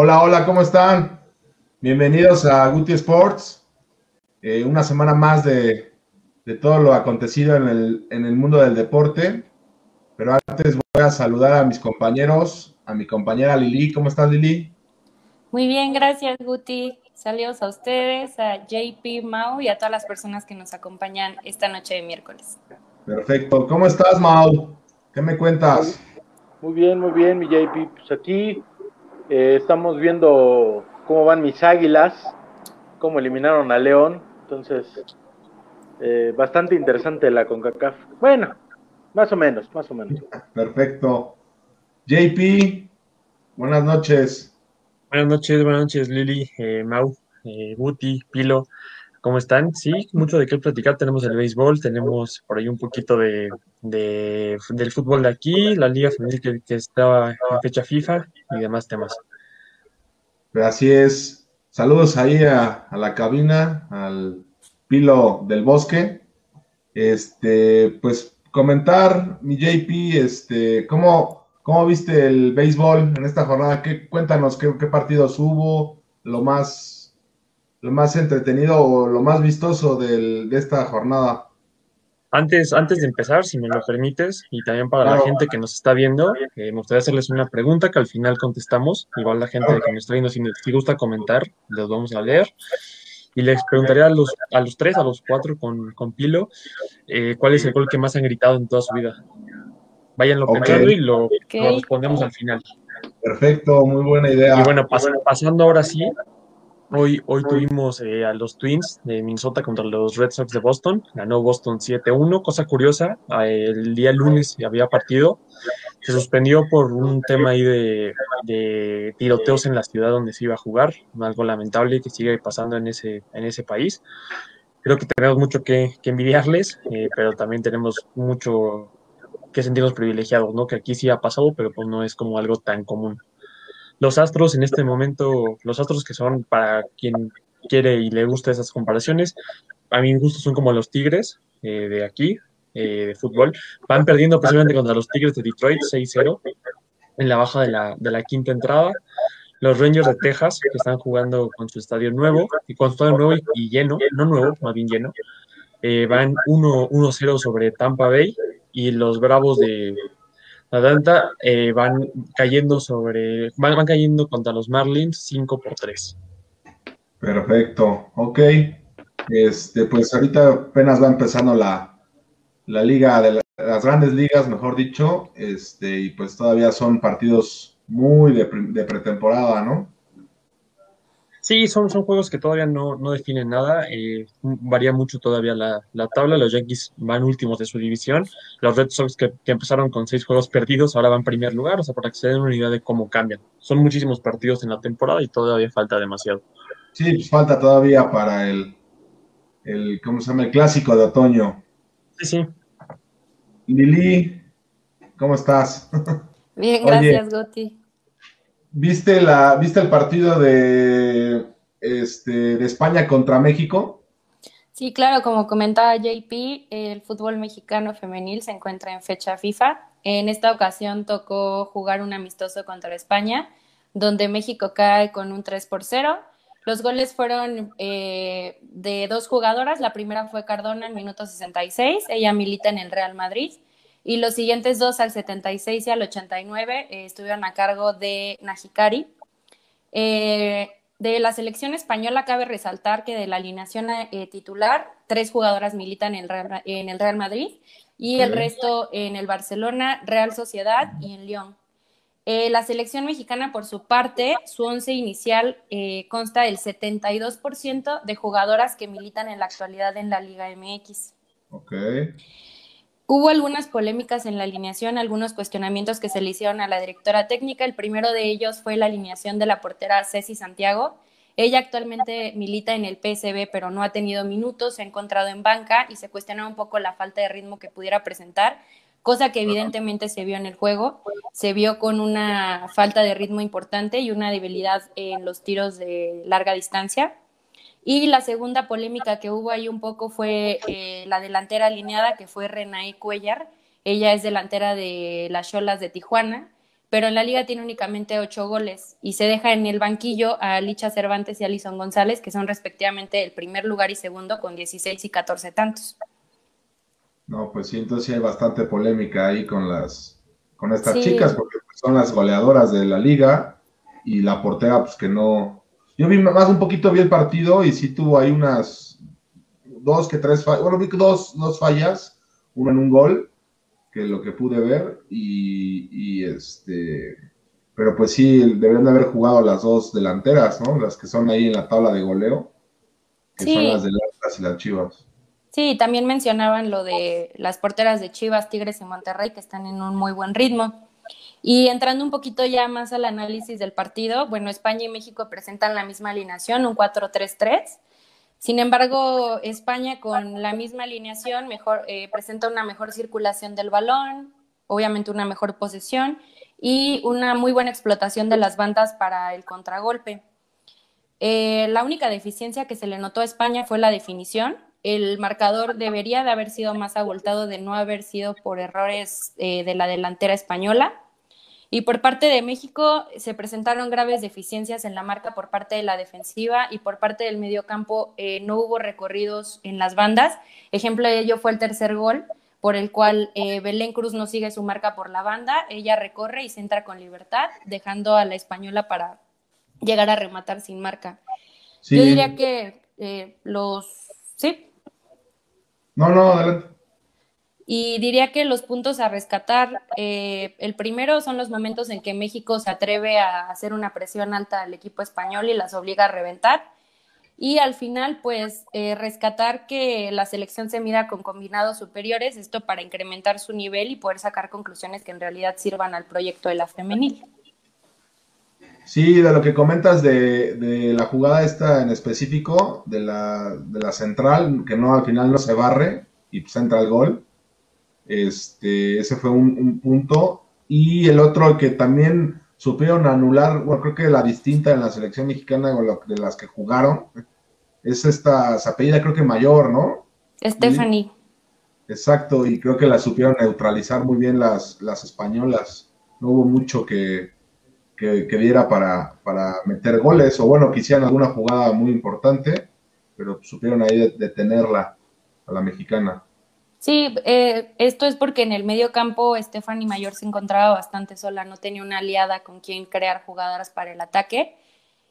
Hola, hola, ¿cómo están? Bienvenidos a Guti Sports. Eh, una semana más de, todo lo acontecido en el, en el mundo del deporte. Pero antes voy a saludar a mis compañeros, a mi compañera Lili. ¿Cómo estás, Lili? Muy bien, gracias, Guti. Saludos a ustedes, a JP Mau y a todas las personas que nos acompañan esta noche de miércoles. Perfecto. ¿Cómo estás, Mau? ¿Qué me cuentas? Muy bien, muy bien, mi JP. Pues aquí eh, estamos viendo cómo van mis águilas, cómo eliminaron a León. Entonces, eh, bastante interesante la CONCACAF. Bueno, más o menos, más o menos. Perfecto. JP, buenas noches. Buenas noches, buenas noches, Lili, eh, Mau, eh, Guti, Pilo. ¿Cómo están? Sí, mucho de qué platicar. Tenemos el béisbol, tenemos por ahí un poquito de, del fútbol de aquí, la liga femenil que, estaba en fecha FIFA y demás temas. Así es. Saludos ahí a, la cabina, al Pilo del Bosque. Este, pues comentar, mi JP, este, ¿cómo, cómo viste el béisbol en esta jornada? ¿Qué, cuéntanos qué partidos hubo, lo más lo más entretenido o lo más vistoso de esta jornada? Antes, antes de empezar, si me lo permites, y también para la gente que nos está viendo, eh, me gustaría hacerles una pregunta que al final contestamos. Igual la gente que nos está viendo, si, si gusta comentar, los vamos a leer. Y les preguntaría a los, a los tres, a los cuatro con, con Pilo, eh, ¿cuál es el gol que más han gritado en toda su vida? Váyanlo okay. pensando y lo, lo, respondemos al final. Perfecto, muy buena idea. Y bueno, pas, pasando ahora sí Hoy, hoy tuvimos eh, a los Twins de Minnesota contra los Red Sox de Boston. Ganó Boston 7-1. Cosa curiosa, eh, el día lunes había partido. Se suspendió por un tema ahí de, de, tiroteos en la ciudad donde se iba a jugar. Algo lamentable que sigue pasando en ese, en ese país. Creo que tenemos mucho que, que envidiarles, eh, pero también tenemos mucho que sentirnos privilegiados, ¿no? Que aquí sí ha pasado, pero pues no es como algo tan común los Astros en este momento, los Astros que son para quien quiere y le gusta esas comparaciones, a mi gusto son como los Tigres eh, de aquí, eh, de fútbol. Van perdiendo precisamente contra los Tigres de Detroit 6-0 en la baja de la, de la quinta entrada. Los Rangers de Texas, que están jugando con su estadio nuevo, y con su estadio nuevo y, lleno, no nuevo, más bien lleno, eh, van 1-0 sobre Tampa Bay y los Bravos de, Atlanta eh, van cayendo sobre, van, van, cayendo contra los Marlins 5 por 3. Perfecto, ok. Este, pues ahorita apenas va empezando la, la liga de la, las grandes ligas, mejor dicho, este, y pues todavía son partidos muy de pretemporada, ¿no? Sí, son, son juegos que todavía no, no definen nada. Eh, varía mucho todavía la, la, tabla. Los Yankees van últimos de su división. Los Red Sox, que, que, empezaron con seis juegos perdidos, ahora van primer lugar. O sea, para que se den una idea de cómo cambian. Son muchísimos partidos en la temporada y todavía falta demasiado. Sí, pues falta todavía para el, el ¿cómo se llama? El clásico de otoño. Sí, sí. Lili, ¿cómo estás? Bien, gracias, Oye, Goti. ¿Viste, la, ¿Viste el partido de, este, de España contra México? Sí, claro, como comentaba JP, el fútbol mexicano femenil se encuentra en fecha FIFA. En esta ocasión tocó jugar un amistoso contra España, donde México cae con un 3 por 0. Los goles fueron eh, de dos jugadoras. La primera fue Cardona en minuto 66. Ella milita en el Real Madrid y los siguientes dos al 76 y al 89 eh, estuvieron a cargo de Najikari. Eh, de la selección española cabe resaltar que de la alineación eh, titular, tres jugadoras militan en el Real, en el Real Madrid y el resto en el Barcelona, Real Sociedad y en Lyon. Eh, la selección mexicana, por su parte, su once inicial eh, consta del 72% de jugadoras que militan en la actualidad en la Liga MX. Okay. Hubo algunas polémicas en la alineación, algunos cuestionamientos que se le hicieron a la directora técnica. El primero de ellos fue la alineación de la portera Ceci Santiago. Ella actualmente milita en el PSB, pero no ha tenido minutos, se ha encontrado en banca y se cuestiona un poco la falta de ritmo que pudiera presentar, cosa que evidentemente se vio en el juego. Se vio con una falta de ritmo importante y una debilidad en los tiros de larga distancia. Y la segunda polémica que hubo ahí un poco fue eh, la delantera alineada, que fue Renae Cuellar. Ella es delantera de las Cholas de Tijuana, pero en la liga tiene únicamente ocho goles y se deja en el banquillo a Licha Cervantes y Alison González, que son respectivamente el primer lugar y segundo con 16 y 14 tantos. No, pues sí, entonces hay bastante polémica ahí con las con estas chicas, porque son las goleadoras de la liga y la portera, pues que no. Yo vi más un poquito, vi el partido y sí tuvo ahí unas dos que tres fallas, bueno, vi dos, dos fallas, uno en un gol, que lo que pude ver, y, este, pero pues sí, deberían de haber jugado las dos delanteras, ¿no? Las que son ahí en la tabla de goleo, que son las de las y las Chivas. Sí, también mencionaban lo de las porteras de Chivas, Tigres y Monterrey, que están en un muy buen ritmo. Y entrando un poquito ya más al análisis del partido, bueno, España y México presentan la misma alineación, un 4-3-3. Sin embargo, España con la misma alineación mejor, eh, presenta una mejor circulación del balón, obviamente una mejor posesión y una muy buena explotación de las bandas para el contragolpe. Eh, la única deficiencia que se le notó a España fue la definición. El marcador debería de haber sido más abultado de no haber sido por errores eh, de la delantera española. Y por parte de México se presentaron graves deficiencias en la marca por parte de la defensiva y por parte del mediocampo eh, no hubo recorridos en las bandas. Ejemplo de ello fue el tercer gol, por el cual eh, Belén Cruz no sigue su marca por la banda, ella recorre y se entra con libertad, dejando a la española para llegar a rematar sin marca. Yo diría que eh, los... Sí. No, no, adelante. Y diría que los puntos a rescatar, eh, el primero son los momentos en que México se atreve a hacer una presión alta al equipo español y las obliga a reventar. Y al final, pues, eh, rescatar que la selección se mida con combinados superiores, esto para incrementar su nivel y poder sacar conclusiones que en realidad sirvan al proyecto de la femenil. Sí, de lo que comentas de, de la jugada esta en específico, de la, de la central, que no al final no se barre y pues entra el gol este, ese fue un, punto. Y el otro que también supieron anular, bueno, creo que la distinta en la selección mexicana de las que jugaron, es esta apellida creo que mayor, ¿no? Stephanie. Exacto, y creo que la supieron neutralizar muy bien las, las españolas. No hubo mucho que, que, diera para, para, meter goles, o bueno, que hicieran alguna jugada muy importante, pero supieron ahí detenerla a la mexicana. Sí, eh, esto es porque en el medio campo Stephanie Mayor se encontraba bastante sola, no tenía una aliada con quien crear jugadoras para el ataque.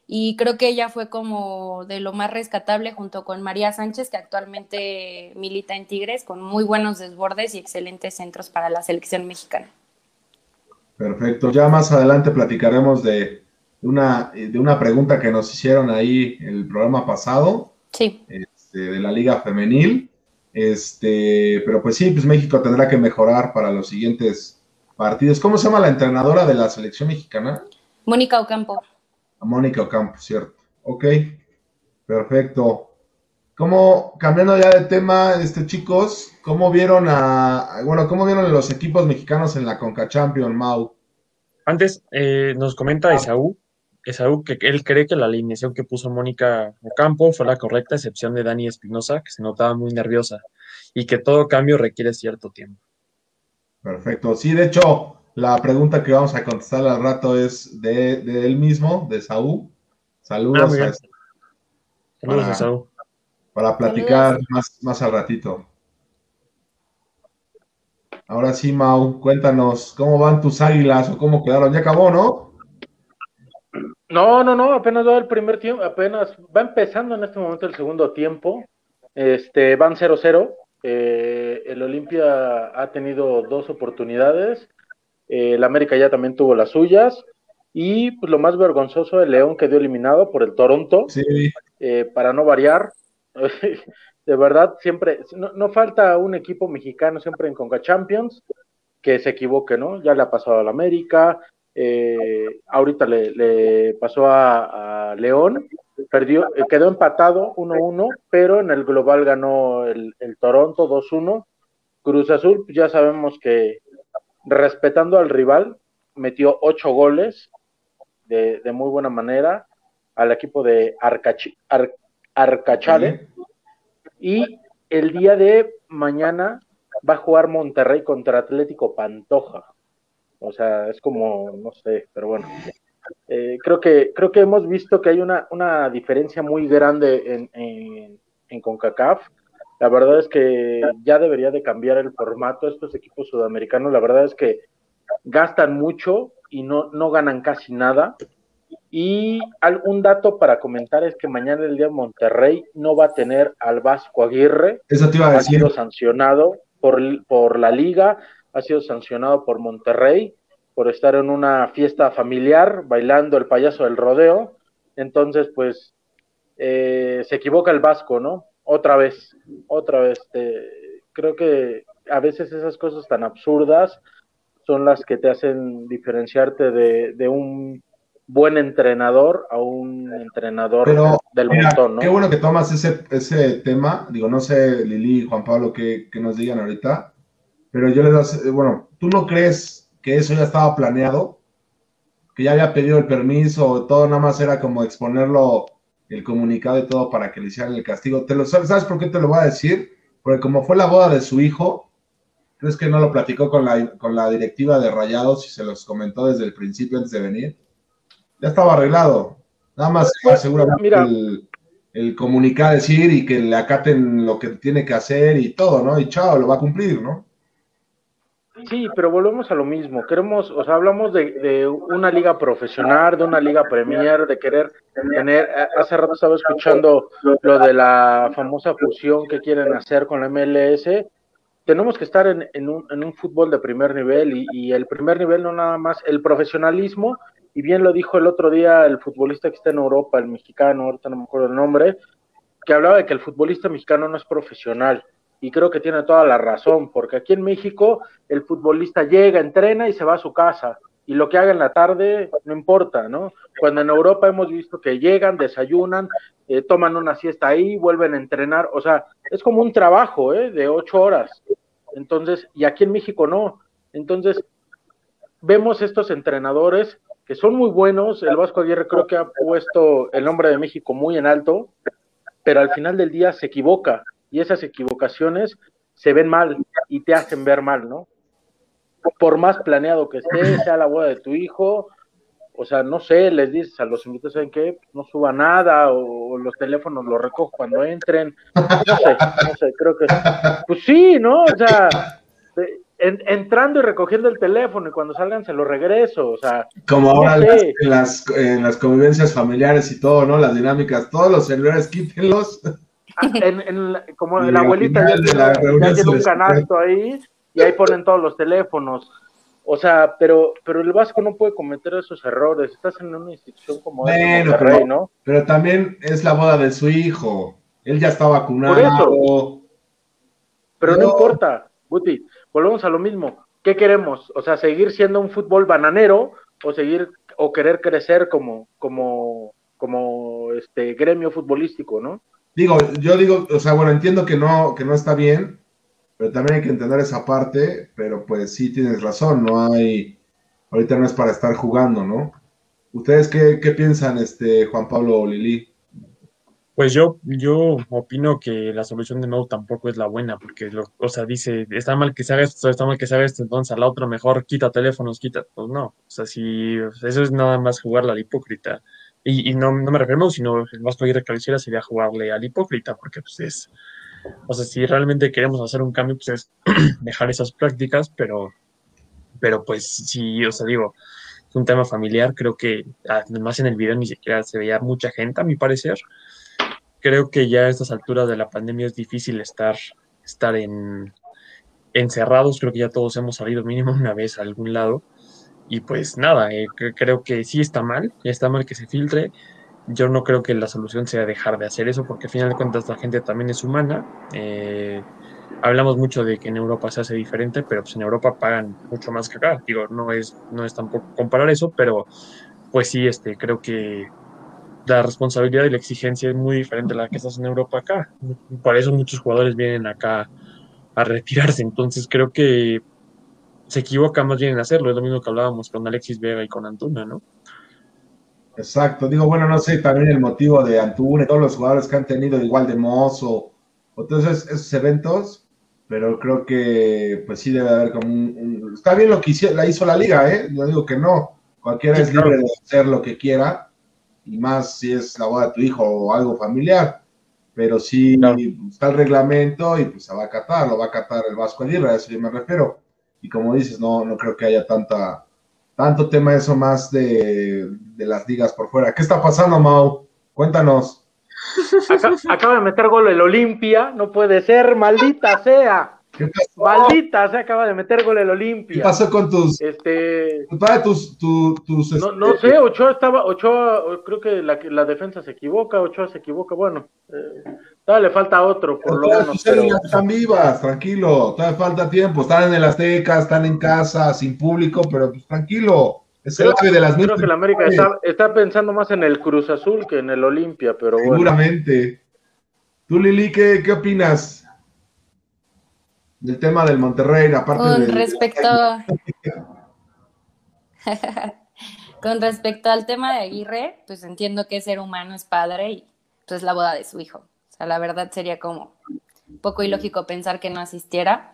Y creo que ella fue como de lo más rescatable junto con María Sánchez, que actualmente milita en Tigres, con muy buenos desbordes y excelentes centros para la selección mexicana. Perfecto. Ya más adelante platicaremos de una, de una pregunta que nos hicieron ahí en el programa pasado. Sí. Este, de la Liga Femenil. Este, pero pues sí, pues México tendrá que mejorar para los siguientes partidos. ¿Cómo se llama la entrenadora de la selección mexicana? Mónica Ocampo. Mónica Ocampo, cierto. Ok, perfecto. ¿Cómo, cambiando ya de tema, este, chicos, cómo vieron a, bueno, cómo vieron los equipos mexicanos en la Conca Champion, Mau? Antes, eh, nos comenta Esaú Esaú que él cree que la alineación que puso Mónica Ocampo fue la correcta, excepción de Dani Espinosa, que se notaba muy nerviosa, y que todo cambio requiere cierto tiempo. Perfecto. Sí, de hecho, la pregunta que vamos a contestar al rato es de, él mismo, de Saúl. Saludos, ah, a, Saludos Saúl. Para platicar más, más al ratito. Ahora sí, Mau, cuéntanos, ¿cómo van tus águilas o cómo quedaron? Ya acabó, ¿no? No, no, no, apenas va el primer tiempo, apenas va empezando en este momento el segundo tiempo. Este, van 0-0. Eh, el Olimpia ha tenido dos oportunidades. Eh, el América ya también tuvo las suyas. Y pues, lo más vergonzoso, el León quedó eliminado por el Toronto. Sí. Eh, para no variar. de verdad, siempre, no, no, falta un equipo mexicano siempre en Conca Champions que se equivoque, ¿no? Ya le ha pasado al América, eh, ahorita le, pasó a, León, perdió, eh, quedó empatado 1-1, pero en el global ganó el, Toronto 2-1. Cruz Azul, ya sabemos que respetando al rival, metió ocho goles de, muy buena manera al equipo de Arcachale. Y el día de mañana va a jugar Monterrey contra Atlético Pantoja. O sea, es como, no sé, pero bueno. Eh, creo que creo que hemos visto que hay una, una diferencia muy grande en, en, en, CONCACAF. La verdad es que ya debería de cambiar el formato. Estos equipos sudamericanos, la verdad es que gastan mucho y no, no ganan casi nada. Y algún dato para comentar es que mañana el día Monterrey no va a tener al Vasco Aguirre. Eso te iba a decir. Ha sido sancionado por, por la liga, ha sido sancionado por Monterrey por estar en una fiesta familiar bailando el payaso del rodeo. Entonces, pues, eh, se equivoca el Vasco, ¿no? Otra vez, otra vez. creo que a veces esas cosas tan absurdas son las que te hacen diferenciarte de, de un buen entrenador a un entrenador del montón, ¿no? Qué bueno que tomas ese, ese tema. Digo, no sé, Lili y Juan Pablo, qué, nos digan ahorita. Pero yo les das, bueno, ¿tú no crees que eso ya estaba planeado? Que ya había pedido el permiso, todo nada más era como exponerlo, el comunicado y todo para que le hicieran el castigo. ¿Te lo, ¿Sabes por qué te lo voy a decir? Porque como fue la boda de su hijo, ¿crees que no lo platicó con la, con la directiva de Rayados y se los comentó desde el principio antes de venir? Ya estaba arreglado. Nada más pues, seguramente el, el, comunicar, decir y que le acaten lo que tiene que hacer y todo, ¿no? Y chao, lo va a cumplir, ¿no? Sí, pero volvemos a lo mismo. Queremos, o sea, hablamos de, de una liga profesional, de una liga premier, de querer tener. Hace rato estaba escuchando lo de la famosa fusión que quieren hacer con la MLS. Tenemos que estar en, en, un, en un, fútbol de primer nivel y, y, el primer nivel no nada más el profesionalismo y bien lo dijo el otro día el futbolista que está en Europa, el mexicano, ahorita no me acuerdo el nombre, que hablaba de que el futbolista mexicano no es profesional. Y creo que tiene toda la razón, porque aquí en México el futbolista llega, entrena y se va a su casa. Y lo que haga en la tarde no importa, ¿no? Cuando en Europa hemos visto que llegan, desayunan, eh, toman una siesta ahí, vuelven a entrenar. O sea, es como un trabajo, ¿eh? De ocho horas. Entonces, y aquí en México no. Entonces, vemos estos entrenadores que son muy buenos. El Vasco Aguirre creo que ha puesto el nombre de México muy en alto, pero al final del día se equivoca y esas equivocaciones se ven mal y te hacen ver mal, ¿no? Por más planeado que esté, sea la boda de tu hijo, o sea, no sé, les dices a los invitados, ¿saben qué? No suba nada, o, los teléfonos los recojo cuando entren, no sé, no sé, creo que, pues sí, ¿no? O sea, entrando y recogiendo el teléfono y cuando salgan se lo regreso, o sea. Como ahora en, las, en las convivencias familiares y todo, ¿no? Las dinámicas, todos los celulares quítenlos. Ah, en, como la abuelita ya, tiene, un canasto ahí y ahí ponen todos los teléfonos. O sea, pero, pero el Vasco no puede cometer esos errores. Estás en una institución como bueno, pero, ¿no? Pero también es la boda de su hijo. Él ya está vacunado. Por eso. Pero no, no importa, Buti volvemos a lo mismo. ¿Qué queremos? O sea, seguir siendo un fútbol bananero o seguir o querer crecer como, como, como este gremio futbolístico, ¿no? Digo, yo digo, o sea, bueno, entiendo que no, que no está bien, pero también hay que entender esa parte, pero pues sí tienes razón, no hay, ahorita no es para estar jugando, ¿no? ¿Ustedes qué, qué piensan, este, Juan Pablo Lili? Pues yo, yo opino que la solución de nuevo tampoco es la buena, porque, lo, o sea, dice, está mal que se esto, está mal que se esto, entonces a la otra mejor quita teléfonos, quita. Pues no, o sea, si eso es nada más jugarle al hipócrita. Y, y no, no me refiero, sino el más que que lo hiciera sería jugarle al hipócrita, porque pues es, o sea, si realmente queremos hacer un cambio, pues es dejar esas prácticas, pero, pero pues sí, o sea, digo, es un tema familiar, creo que además en el video ni siquiera se veía mucha gente, a mi parecer creo que ya a estas alturas de la pandemia es difícil estar, estar en, encerrados. Creo que ya todos hemos salido mínimo una vez a algún lado. Y pues nada, eh, creo que sí está mal, está mal que se filtre. Yo no creo que la solución sea dejar de hacer eso, porque al final de cuentas la gente también es humana. Eh, hablamos mucho de que en Europa se hace diferente, pero pues en Europa pagan mucho más que acá. Digo, no es, no es tampoco comparar eso, pero pues sí, este, creo que la responsabilidad y la exigencia es muy diferente a la que estás en Europa acá. Por eso muchos jugadores vienen acá a retirarse. Entonces creo que se equivoca más bien en hacerlo. Es lo mismo que hablábamos con Alexis Vega y con Antuna, ¿no? Exacto. Digo, bueno, no sé también el motivo de Antuna y todos los jugadores que han tenido igual de Mozo o todos esos, eventos. pero creo que pues sí debe haber como un, está bien lo que hizo, la hizo la liga, ¿eh? Yo digo que no, cualquiera es libre de hacer lo que quiera, y más si es la boda de tu hijo o algo familiar, pero sí está el reglamento y pues se va a acatar, lo va a acatar el Vasco Aguirre, a eso yo me refiero, y como dices, no, no creo que haya tanta, tanto tema eso más de, de las ligas por fuera. ¿Qué está pasando, Mau? Cuéntanos acaba de meter gol el Olimpia, no puede ser, maldita sea. Maldita se acaba de meter gol el Olimpia. ¿Qué pasó con tus? Este. Tus, tus, no, no este, sé, Ochoa estaba. Ochoa, creo que la, la defensa se equivoca. Ochoa se equivoca. Bueno, eh, le falta otro, por lo menos. Están vivas, tranquilo. Todavía falta tiempo. Están en el Azteca, están en casa, sin público, pero pues tranquilo. Es el creo, de las Creo que el América está, pensando más en el Cruz Azul que en el Olimpia, pero Seguramente. Tú, Lili, ¿qué, ¿qué, opinas del tema del Monterrey? Aparte Con respecto. Con respecto al tema de Aguirre, pues entiendo que ser humano es padre y pues la boda de su hijo. O sea, la verdad sería como un poco ilógico pensar que no asistiera.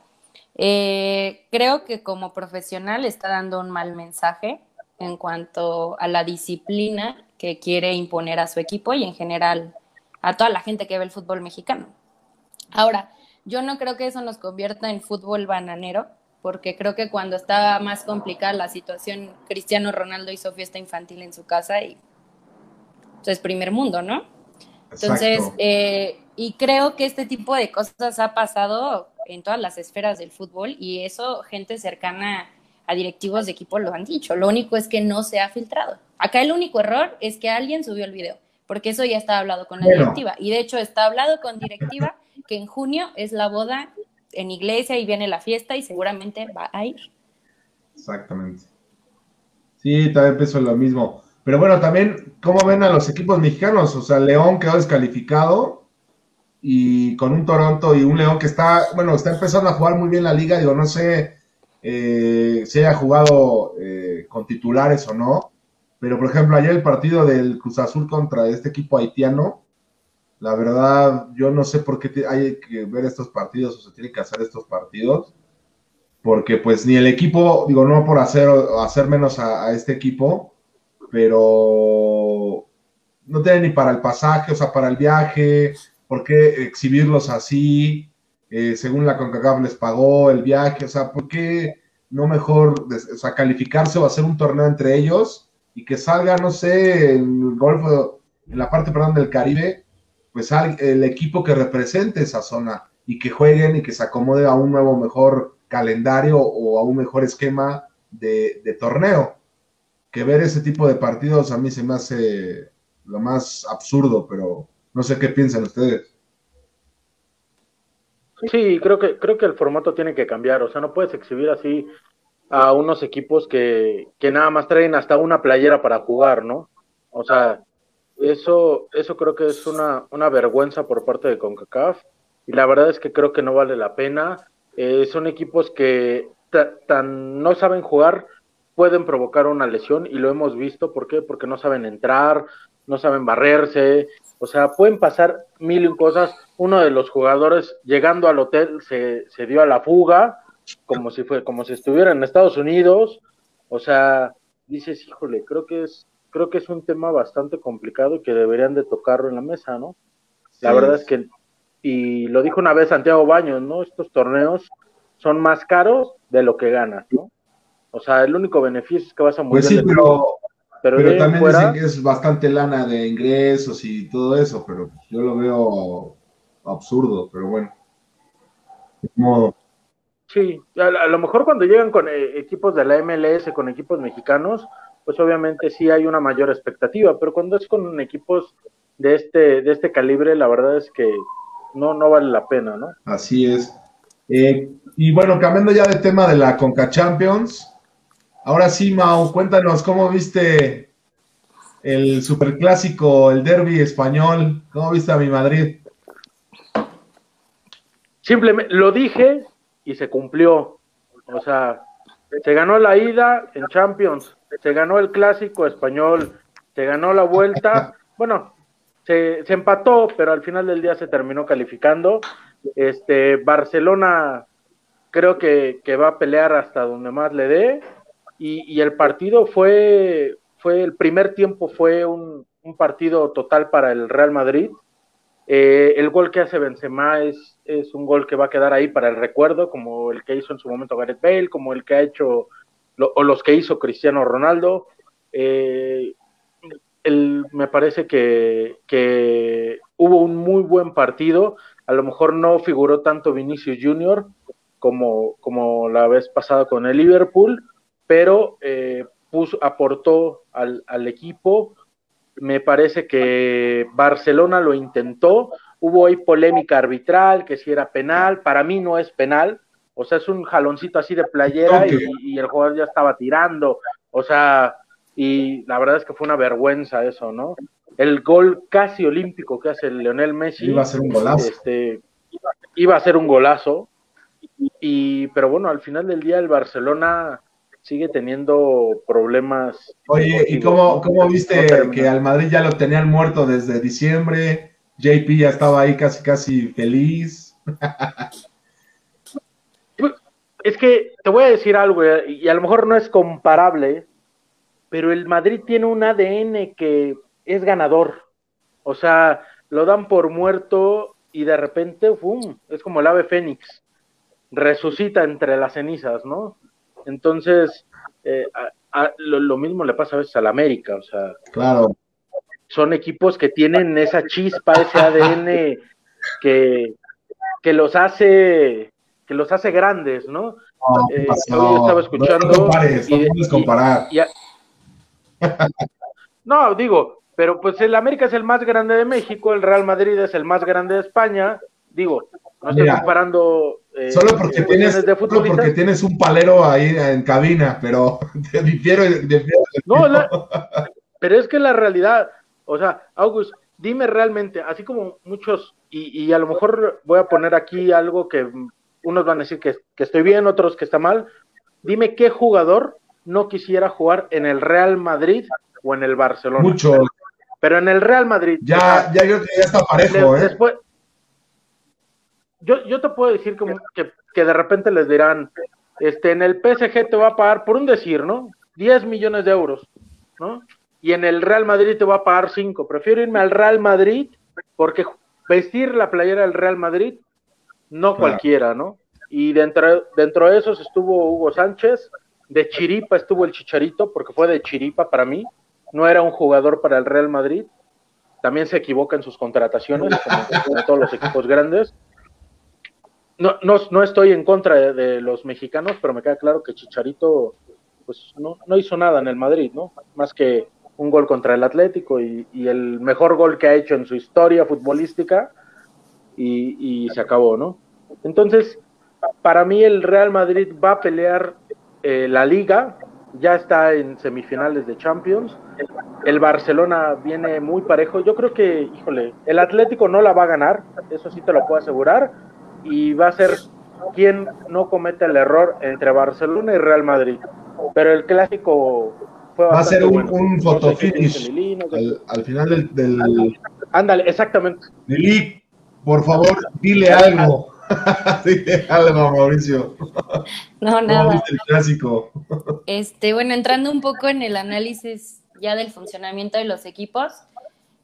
Eh, creo que como profesional está dando un mal mensaje en cuanto a la disciplina que quiere imponer a su equipo y en general a toda la gente que ve el fútbol mexicano. Ahora, yo no creo que eso nos convierta en fútbol bananero, porque creo que cuando estaba más complicada la situación, Cristiano Ronaldo hizo fiesta infantil en su casa y pues, es primer mundo, ¿no? Entonces, eh, y creo que este tipo de cosas ha pasado en todas las esferas del fútbol y eso gente cercana a directivos de equipo lo han dicho. Lo único es que no se ha filtrado. Acá el único error es que alguien subió el video, porque eso ya está hablado con la directiva. Y de hecho está hablado con directiva que en junio es la boda en iglesia y viene la fiesta y seguramente va a ir. Exactamente. Sí, también pienso lo mismo. Pero bueno, también, ¿cómo ven a los equipos mexicanos? O sea, León quedó descalificado y con un Toronto y un León que está, bueno, está empezando a jugar muy bien la liga. Digo, no sé eh, si haya jugado eh, con titulares o no. Pero, por ejemplo, ayer el partido del Cruz Azul contra este equipo haitiano, la verdad, yo no sé por qué hay que ver estos partidos o se tiene que hacer estos partidos. Porque, pues, ni el equipo, digo, no por hacer, hacer menos a, este equipo, pero no tiene ni para el pasaje, o sea, para el viaje, ¿por qué exhibirlos así? Eh, según la CONCACAF les pagó el viaje, o sea, ¿por qué no mejor, o sea, calificarse o hacer un torneo entre ellos y que salga, no sé, el Golfo, en la parte, perdón, del Caribe, pues el equipo que represente esa zona y que jueguen y que se acomode a un nuevo mejor calendario o a un mejor esquema de, de torneo. Que ver ese tipo de partidos a mí se me hace lo más absurdo, pero no sé qué piensan ustedes. Sí, creo que, creo que el formato tiene que cambiar, o sea, no puedes exhibir así a unos equipos que, que nada más traen hasta una playera para jugar, ¿no? O sea, eso, eso creo que es una, una vergüenza por parte de CONCACAF y la verdad es que creo que no vale la pena. Eh, son equipos que tan no saben jugar, pueden provocar una lesión y lo hemos visto, ¿por qué? Porque no saben entrar, no saben barrerse, o sea, pueden pasar mil y cosas. Uno de los jugadores llegando al hotel se, se dio a la fuga, como si fue, como si estuviera en Estados Unidos. O sea, dices, híjole, creo que es, creo que es un tema bastante complicado que deberían de tocarlo en la mesa, ¿no? La verdad es que, y lo dijo una vez Santiago Baños, ¿no? Estos torneos son más caros de lo que ganas, ¿no? O sea, el único beneficio es que vas a morir. Pues sí, pero, pero, también dicen que es bastante lana de ingresos y todo eso, pero yo lo veo absurdo, pero bueno. Sí, a, lo mejor cuando llegan con eh, equipos de la MLS, con equipos mexicanos, pues obviamente sí hay una mayor expectativa, pero cuando es con equipos de este, de este calibre, la verdad es que no, no vale la pena, ¿no? Así es. Eh, y bueno, cambiando ya de tema de la Conca Champions, Ahora sí, Mau, cuéntanos cómo viste el superclásico, el derby español. ¿Cómo viste a mi Madrid? Simplemente lo dije y se cumplió. O sea, se ganó la ida en Champions, se ganó el clásico español, se ganó la vuelta. Bueno, se, se empató, pero al final del día se terminó calificando. Este Barcelona creo que, va a pelear hasta donde más le dé. Y, el partido fue, fue, el primer tiempo fue un, partido total para el Real Madrid. Eh, el gol que hace Benzema es, es un gol que va a quedar ahí para el recuerdo, como el que hizo en su momento Gareth Bale, como el que ha hecho, o los que hizo Cristiano Ronaldo. Eh, me parece que, que, hubo un muy buen partido. A lo mejor no figuró tanto Vinicius Junior como, como la vez pasada con el Liverpool, pero eh, puso, aportó al, al, equipo. Me parece que Barcelona lo intentó. Hubo ahí polémica arbitral, que si era penal. Para mí no es penal. O sea, es un jaloncito así de playera y, y el jugador ya estaba tirando. O sea, y la verdad es que fue una vergüenza eso, ¿no? El gol casi olímpico que hace Leonel Messi. Iba a ser un golazo. Este, iba a ser un golazo. Y, pero bueno, al final del día el Barcelona sigue teniendo problemas. Oye, ¿y cómo, cómo viste que al Madrid ya lo tenían muerto desde diciembre? JP ya estaba ahí casi, casi feliz. Es que te voy a decir algo, y a lo mejor no es comparable, pero el Madrid tiene un ADN que es ganador. O sea, lo dan por muerto y de repente, ¡fum! Es como el ave fénix, resucita entre las cenizas, ¿no? Entonces, eh, lo, mismo le pasa a veces al América, o sea, claro. son equipos que tienen esa chispa, ese ADN que, que los hace que los hace grandes, ¿no? no eh, estaba escuchando no, compares, no puedes comparar. No, digo, pero pues el América es el más grande de México, el Real Madrid es el más grande de España. Digo, no estoy comparando. Eh, solo, porque tienes, solo porque tienes un palero ahí en cabina, pero te difiero. no, pero es que la realidad, o sea, August, dime realmente, así como muchos, y, y, a lo mejor voy a poner aquí algo que unos van a decir que, que estoy bien, otros que está mal. Dime qué jugador no quisiera jugar en el Real Madrid o en el Barcelona. Mucho. Pero en el Real Madrid. Ya, ya que ya está parejo, ¿eh? Después, yo, yo te puedo decir que, que, de repente les dirán, este, en el PSG te va a pagar, por un decir, ¿no? 10 millones de euros, ¿no? Y en el Real Madrid te va a pagar 5. Prefiero irme al Real Madrid porque vestir la playera del Real Madrid, no cualquiera, ¿no? Y dentro, dentro de esos estuvo Hugo Sánchez, de chiripa estuvo el Chicharito, porque fue de chiripa para mí. No era un jugador para el Real Madrid. También se equivoca en sus contrataciones, como, todos los equipos grandes. No, no, no estoy en contra de, los mexicanos, pero me queda claro que Chicharito pues no, no, hizo nada en el Madrid, ¿no? Más que un gol contra el Atlético y, el mejor gol que ha hecho en su historia futbolística y, y, se acabó, ¿no? Entonces, para mí el Real Madrid va a pelear eh, la liga ya está en semifinales de Champions. El Barcelona viene muy parejo. Yo creo que, híjole, el Atlético no la va a ganar, eso sí te lo puedo asegurar. Y va a ser quien no comete el error entre Barcelona y Real Madrid. Pero el clásico fue Va a ser un, un fotofinish al, final del, del... Ándale, exactamente. Lili, por favor, dile algo. sí, Mauricio. No, nada. el clásico? Este, bueno, entrando un poco en el análisis ya del funcionamiento de los equipos,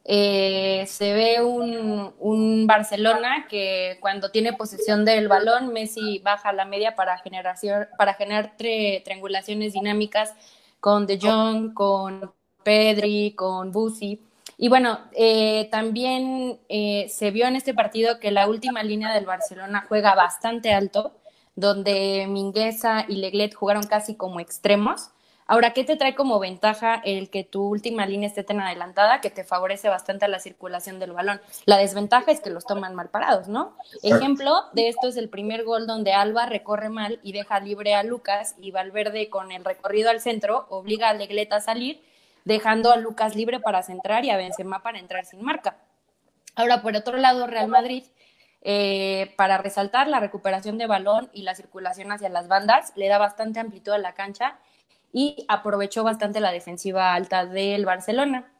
eh, se ve un, un, Barcelona que cuando tiene posesión del balón, Messi baja la media para, generación, para generar triangulaciones dinámicas con De Jong, con Pedri, con Busi. Y bueno, eh, también eh, se vio en este partido que la última línea del Barcelona juega bastante alto, donde Mingueza y Leglet jugaron casi como extremos. Ahora, ¿qué te trae como ventaja el que tu última línea esté tan adelantada que te favorece bastante a la circulación del balón? La desventaja es que los toman mal parados, ¿no? Ejemplo de esto es el primer gol donde Alba recorre mal y deja libre a Lucas y Valverde con el recorrido al centro obliga a Leglet a salir dejando a Lucas libre para centrar y a Benzema para entrar sin marca. Ahora, por otro lado, Real Madrid, eh, para resaltar la recuperación de balón y la circulación hacia las bandas, le da bastante amplitud a la cancha y aprovechó bastante la defensiva alta del Barcelona.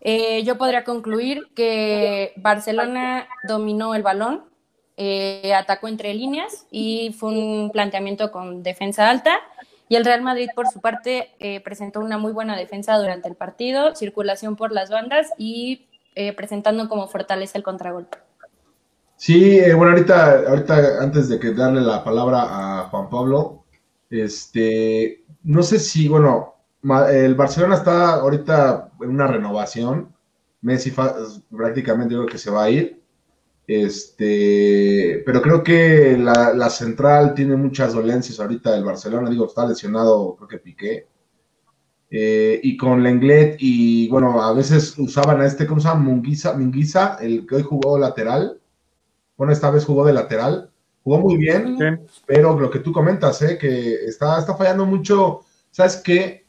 Eh, yo podría concluir que Barcelona dominó el balón, eh, atacó entre líneas y fue un planteamiento con defensa alta. Y el Real Madrid, por su parte, eh, presentó una muy buena defensa durante el partido, circulación por las bandas y eh, presentando como fortaleza el contragolpe. Sí, bueno, ahorita, ahorita antes de que darle la palabra a Juan Pablo, este, no sé si, bueno, el Barcelona está ahorita en una renovación. Messi prácticamente creo que se va a ir. Este, pero creo que la, central tiene muchas dolencias ahorita del Barcelona. Digo, está lesionado, creo que Piqué. Eh, y con Lenglet, y bueno, a veces usaban a este, ¿cómo se llama? Munguiza, el que hoy jugó lateral. Bueno, esta vez jugó de lateral. Jugó muy bien, pero lo que tú comentas, ¿eh? que está, está fallando mucho. ¿Sabes qué?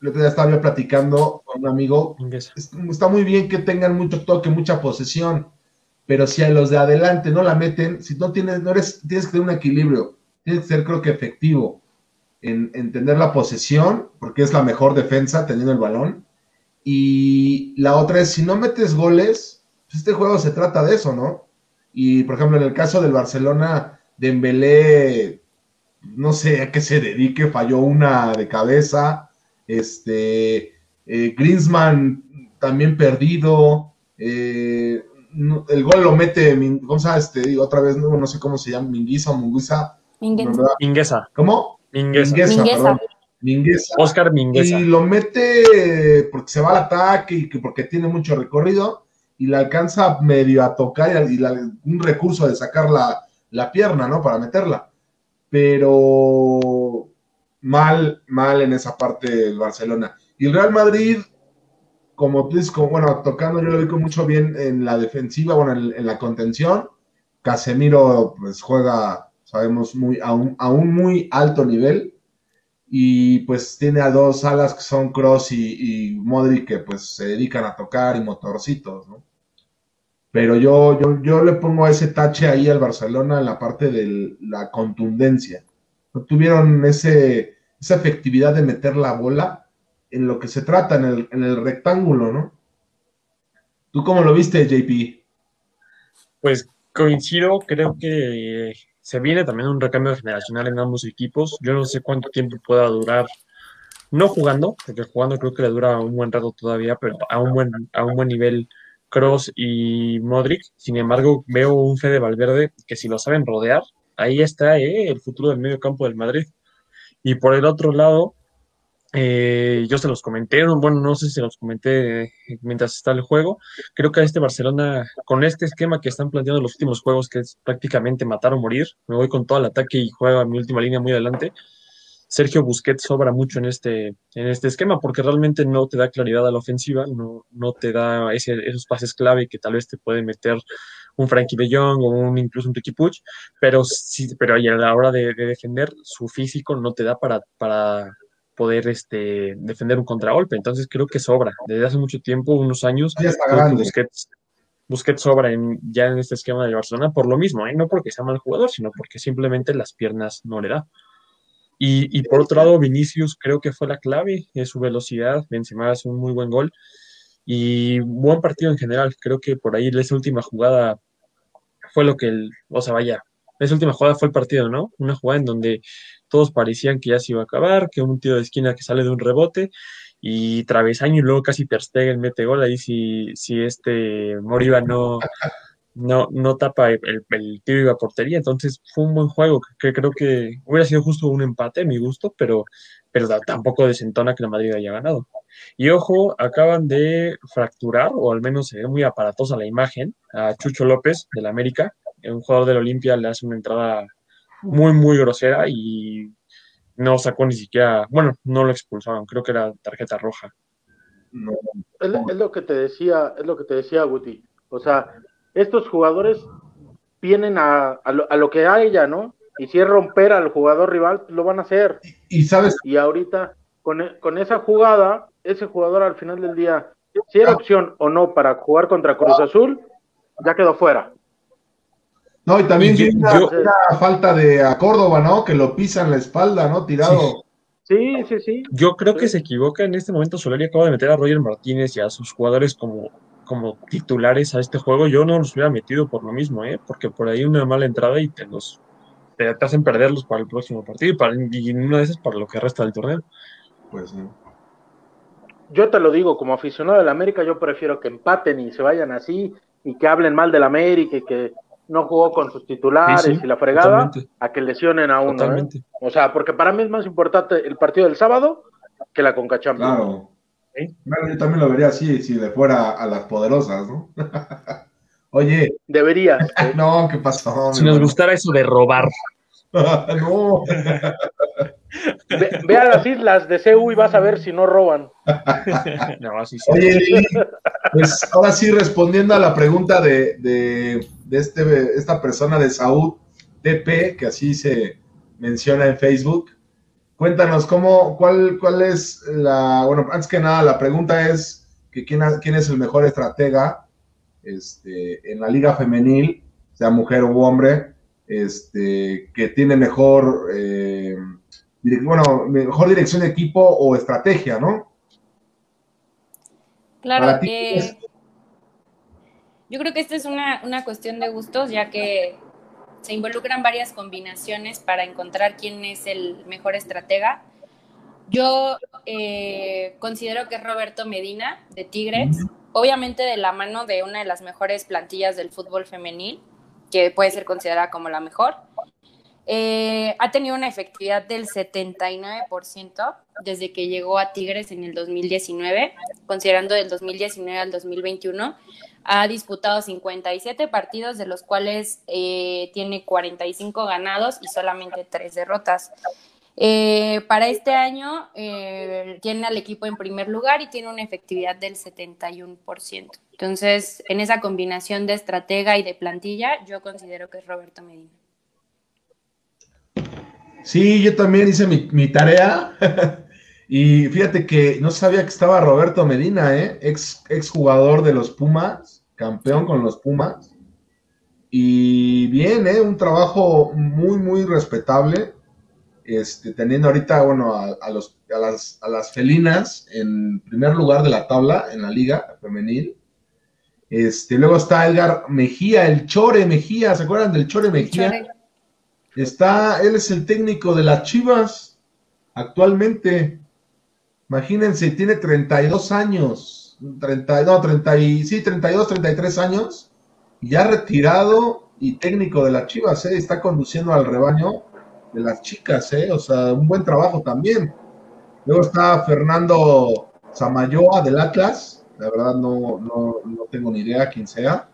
Yo te estaba yo platicando con un amigo. Está muy bien que tengan mucho toque, mucha posesión, pero si a los de adelante no la meten, si no tienes, no eres, tienes que tener un equilibrio, tienes que ser, creo que, efectivo en, tener la posesión, porque es la mejor defensa teniendo el balón. Y la otra es, si no metes goles, pues este juego se trata de eso, ¿no? Y, por ejemplo, en el caso del Barcelona, Dembélé, no sé a qué se dedique, falló una de cabeza, este, eh, Greensman también perdido, eh, el gol lo mete, ¿cómo se Este, digo, otra vez, no, sé cómo se llama, Minguisa o Munguisa. Mingueza. ¿Cómo? Mingueza. Mingueza, Oscar Mingueza. Y lo mete porque se va al ataque y porque tiene mucho recorrido y le alcanza medio a tocar y, un recurso de sacar la, la pierna, ¿no? Para meterla. Pero mal, mal en esa parte del Barcelona. Y el Real Madrid, como tú dices, bueno, tocando yo lo vi con mucho bien en la defensiva, bueno, en, la contención. Casemiro pues juega, sabemos, muy, a un, muy alto nivel. Y pues tiene a dos alas que son Cross y, y Modric que pues se dedican a tocar y motorcitos, ¿no? Pero yo, yo, yo le pongo ese tache ahí al Barcelona en la parte de la contundencia. No tuvieron ese, esa efectividad de meter la bola en lo que se trata, en el, rectángulo, ¿no? ¿Tú cómo lo viste, JP? Pues coincido, creo que se viene también un recambio generacional en ambos equipos. Yo no sé cuánto tiempo pueda durar, no jugando, porque jugando creo que le dura un buen rato todavía, pero a un buen, a un buen nivel Cross y Modric. Sin embargo, veo un Fede Valverde que si lo saben rodear, ahí está eh, el futuro del medio campo del Madrid. Y por el otro lado, eh, yo se los comenté, bueno, no sé si se los comenté mientras está el juego. Creo que a este Barcelona, con este esquema que están planteando los últimos juegos, que es prácticamente matar o morir, me voy con todo el ataque y juego a mi última línea muy adelante. Sergio Busquets sobra mucho en este, en este esquema porque realmente no te da claridad a la ofensiva, no, no te da ese, esos pases clave que tal vez te pueden meter un Frankie de Jong o un, incluso un Ricky Puch, pero, sí, pero a la hora de, defender, su físico no te da para poder este, defender un contragolpe. Entonces creo que sobra. Desde hace mucho tiempo, unos años, Busquets, Busquets, sobra en, ya en este esquema de Barcelona por lo mismo, ¿eh? no porque sea mal jugador, sino porque simplemente las piernas no le da. Y, y, por otro lado, Vinicius creo que fue la clave, es su velocidad, Benzema hace un muy buen gol y buen partido en general. Creo que por ahí esa última jugada fue lo que el, o sea, vaya, esa última jugada fue el partido, ¿no? Una jugada en donde todos parecían que ya se iba a acabar, que un tiro de esquina que sale de un rebote y travesaño y luego casi Ter Stegen mete gol ahí si, si este Moriba no, no, no tapa el, tiro y la portería. Entonces fue un buen juego que, creo que hubiera sido justo un empate a mi gusto, pero, pero tampoco desentona que la Madrid haya ganado. Y ojo, acaban de fracturar, o al menos se ve muy aparatosa la imagen, a Chucho López del América. Un jugador del Olimpia le hace una entrada muy, muy grosera y no sacó ni siquiera, bueno, no lo expulsaron, creo que era tarjeta roja. Es, lo que te decía, es lo que te decía Guti. O sea, estos jugadores vienen a, a, lo, a lo que haya, ¿no? Y si es romper al jugador rival, lo van a hacer. Y, sabes. Y ahorita, con, con esa jugada, ese jugador al final del día, si era opción o no para jugar contra Cruz Azul, ya quedó fuera. No, y también tiene una, falta de a Córdoba, ¿no? Que lo pisa en la espalda, ¿no? Tirado. Sí, sí, sí. Yo creo que se equivoca en este momento. Solari acaba de meter a Roger Martínez y a sus jugadores como como titulares a este juego, yo no los hubiera metido por lo mismo, ¿eh? porque por ahí una mala entrada y te los te, hacen perderlos para el próximo partido y, para, y una de esas para lo que resta del torneo. Pues no. Yo te lo digo, como aficionado del América, yo prefiero que empaten y se vayan así y que hablen mal del América y que no jugó con sus titulares Sí, sí, y la fregada totalmente. a que lesionen a uno. ¿eh? O sea, porque para mí es más importante el partido del sábado que la Conca Champions. Claro. Bueno, yo también lo vería así, si le fuera a las poderosas, ¿no? Oye, Deberías. ¿eh? no, ¿qué pasó? Si nos gustara eso de robar. no, Ve, ve a las islas de CEU y vas a ver si no roban. no, así sí. Oye, Lili, pues ahora sí, respondiendo a la pregunta de, de, de este, esta persona de Saúd TP, que así se menciona en Facebook, cuéntanos cómo, cuál, cuál es la, bueno, antes que nada, la pregunta es que quién, quién es el mejor estratega este, en la liga femenil, sea mujer u hombre, este, que tiene mejor, eh, bueno, mejor dirección de equipo o estrategia, ¿no? Claro, eh, yo creo que esta es una, una cuestión de gustos, ya que se involucran varias combinaciones para encontrar quién es el mejor estratega. Yo eh, considero que es Roberto Medina, de Tigres, obviamente de la mano de una de las mejores plantillas del fútbol femenil, que puede ser considerada como la mejor. Eh, ha tenido una efectividad del 79% desde que llegó a Tigres en el 2019, considerando del 2019 al 2021. Ha disputado 57 partidos, de los cuales eh, tiene 45 ganados y solamente 3 derrotas. Eh, para este año eh, tiene al equipo en primer lugar y tiene una efectividad del 71%. Entonces, en esa combinación de estratega y de plantilla, yo considero que es Roberto Medina. Sí, yo también hice mi, mi tarea. y fíjate que no sabía que estaba Roberto Medina, ¿eh? Ex, ex jugador de los Pumas, campeón con los Pumas. Y bien, ¿eh? Un trabajo muy, muy respetable. Este, teniendo ahorita, bueno, a, a los, a, las, a las felinas en primer lugar de la tabla en la liga femenil. Este, luego está Edgar Mejía, el Chore Mejía, ¿se acuerdan del Chore Mejía? Chore. Está, él es el técnico de las Chivas actualmente. Imagínense, tiene 32 años. 30, no, 30 y, sí, 32, 33 años. Ya retirado y técnico de las Chivas, ¿eh? Está conduciendo al rebaño de las chicas, ¿eh? O sea, un buen trabajo también. Luego está Fernando Samayoa del Atlas. La verdad no, no, no tengo ni idea quién sea.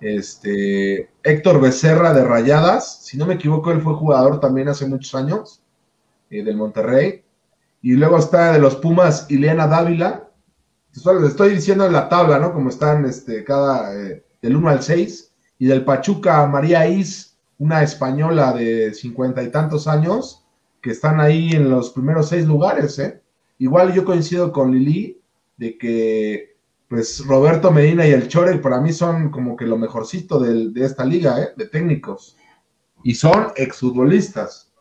Este, Héctor Becerra de Rayadas, si no me equivoco, él fue jugador también hace muchos años eh, del Monterrey. Y luego está de los Pumas, Ileana Dávila. Estoy diciendo en la tabla, ¿no? Como están este, cada eh, del 1 al 6. Y del Pachuca, María Is, una española de cincuenta y tantos años, que están ahí en los primeros seis lugares, ¿eh? Igual yo coincido con Lili de que pues Roberto Medina y el Chore para mí son como que lo mejorcito de, esta liga, ¿eh? de técnicos. Y son exfutbolistas.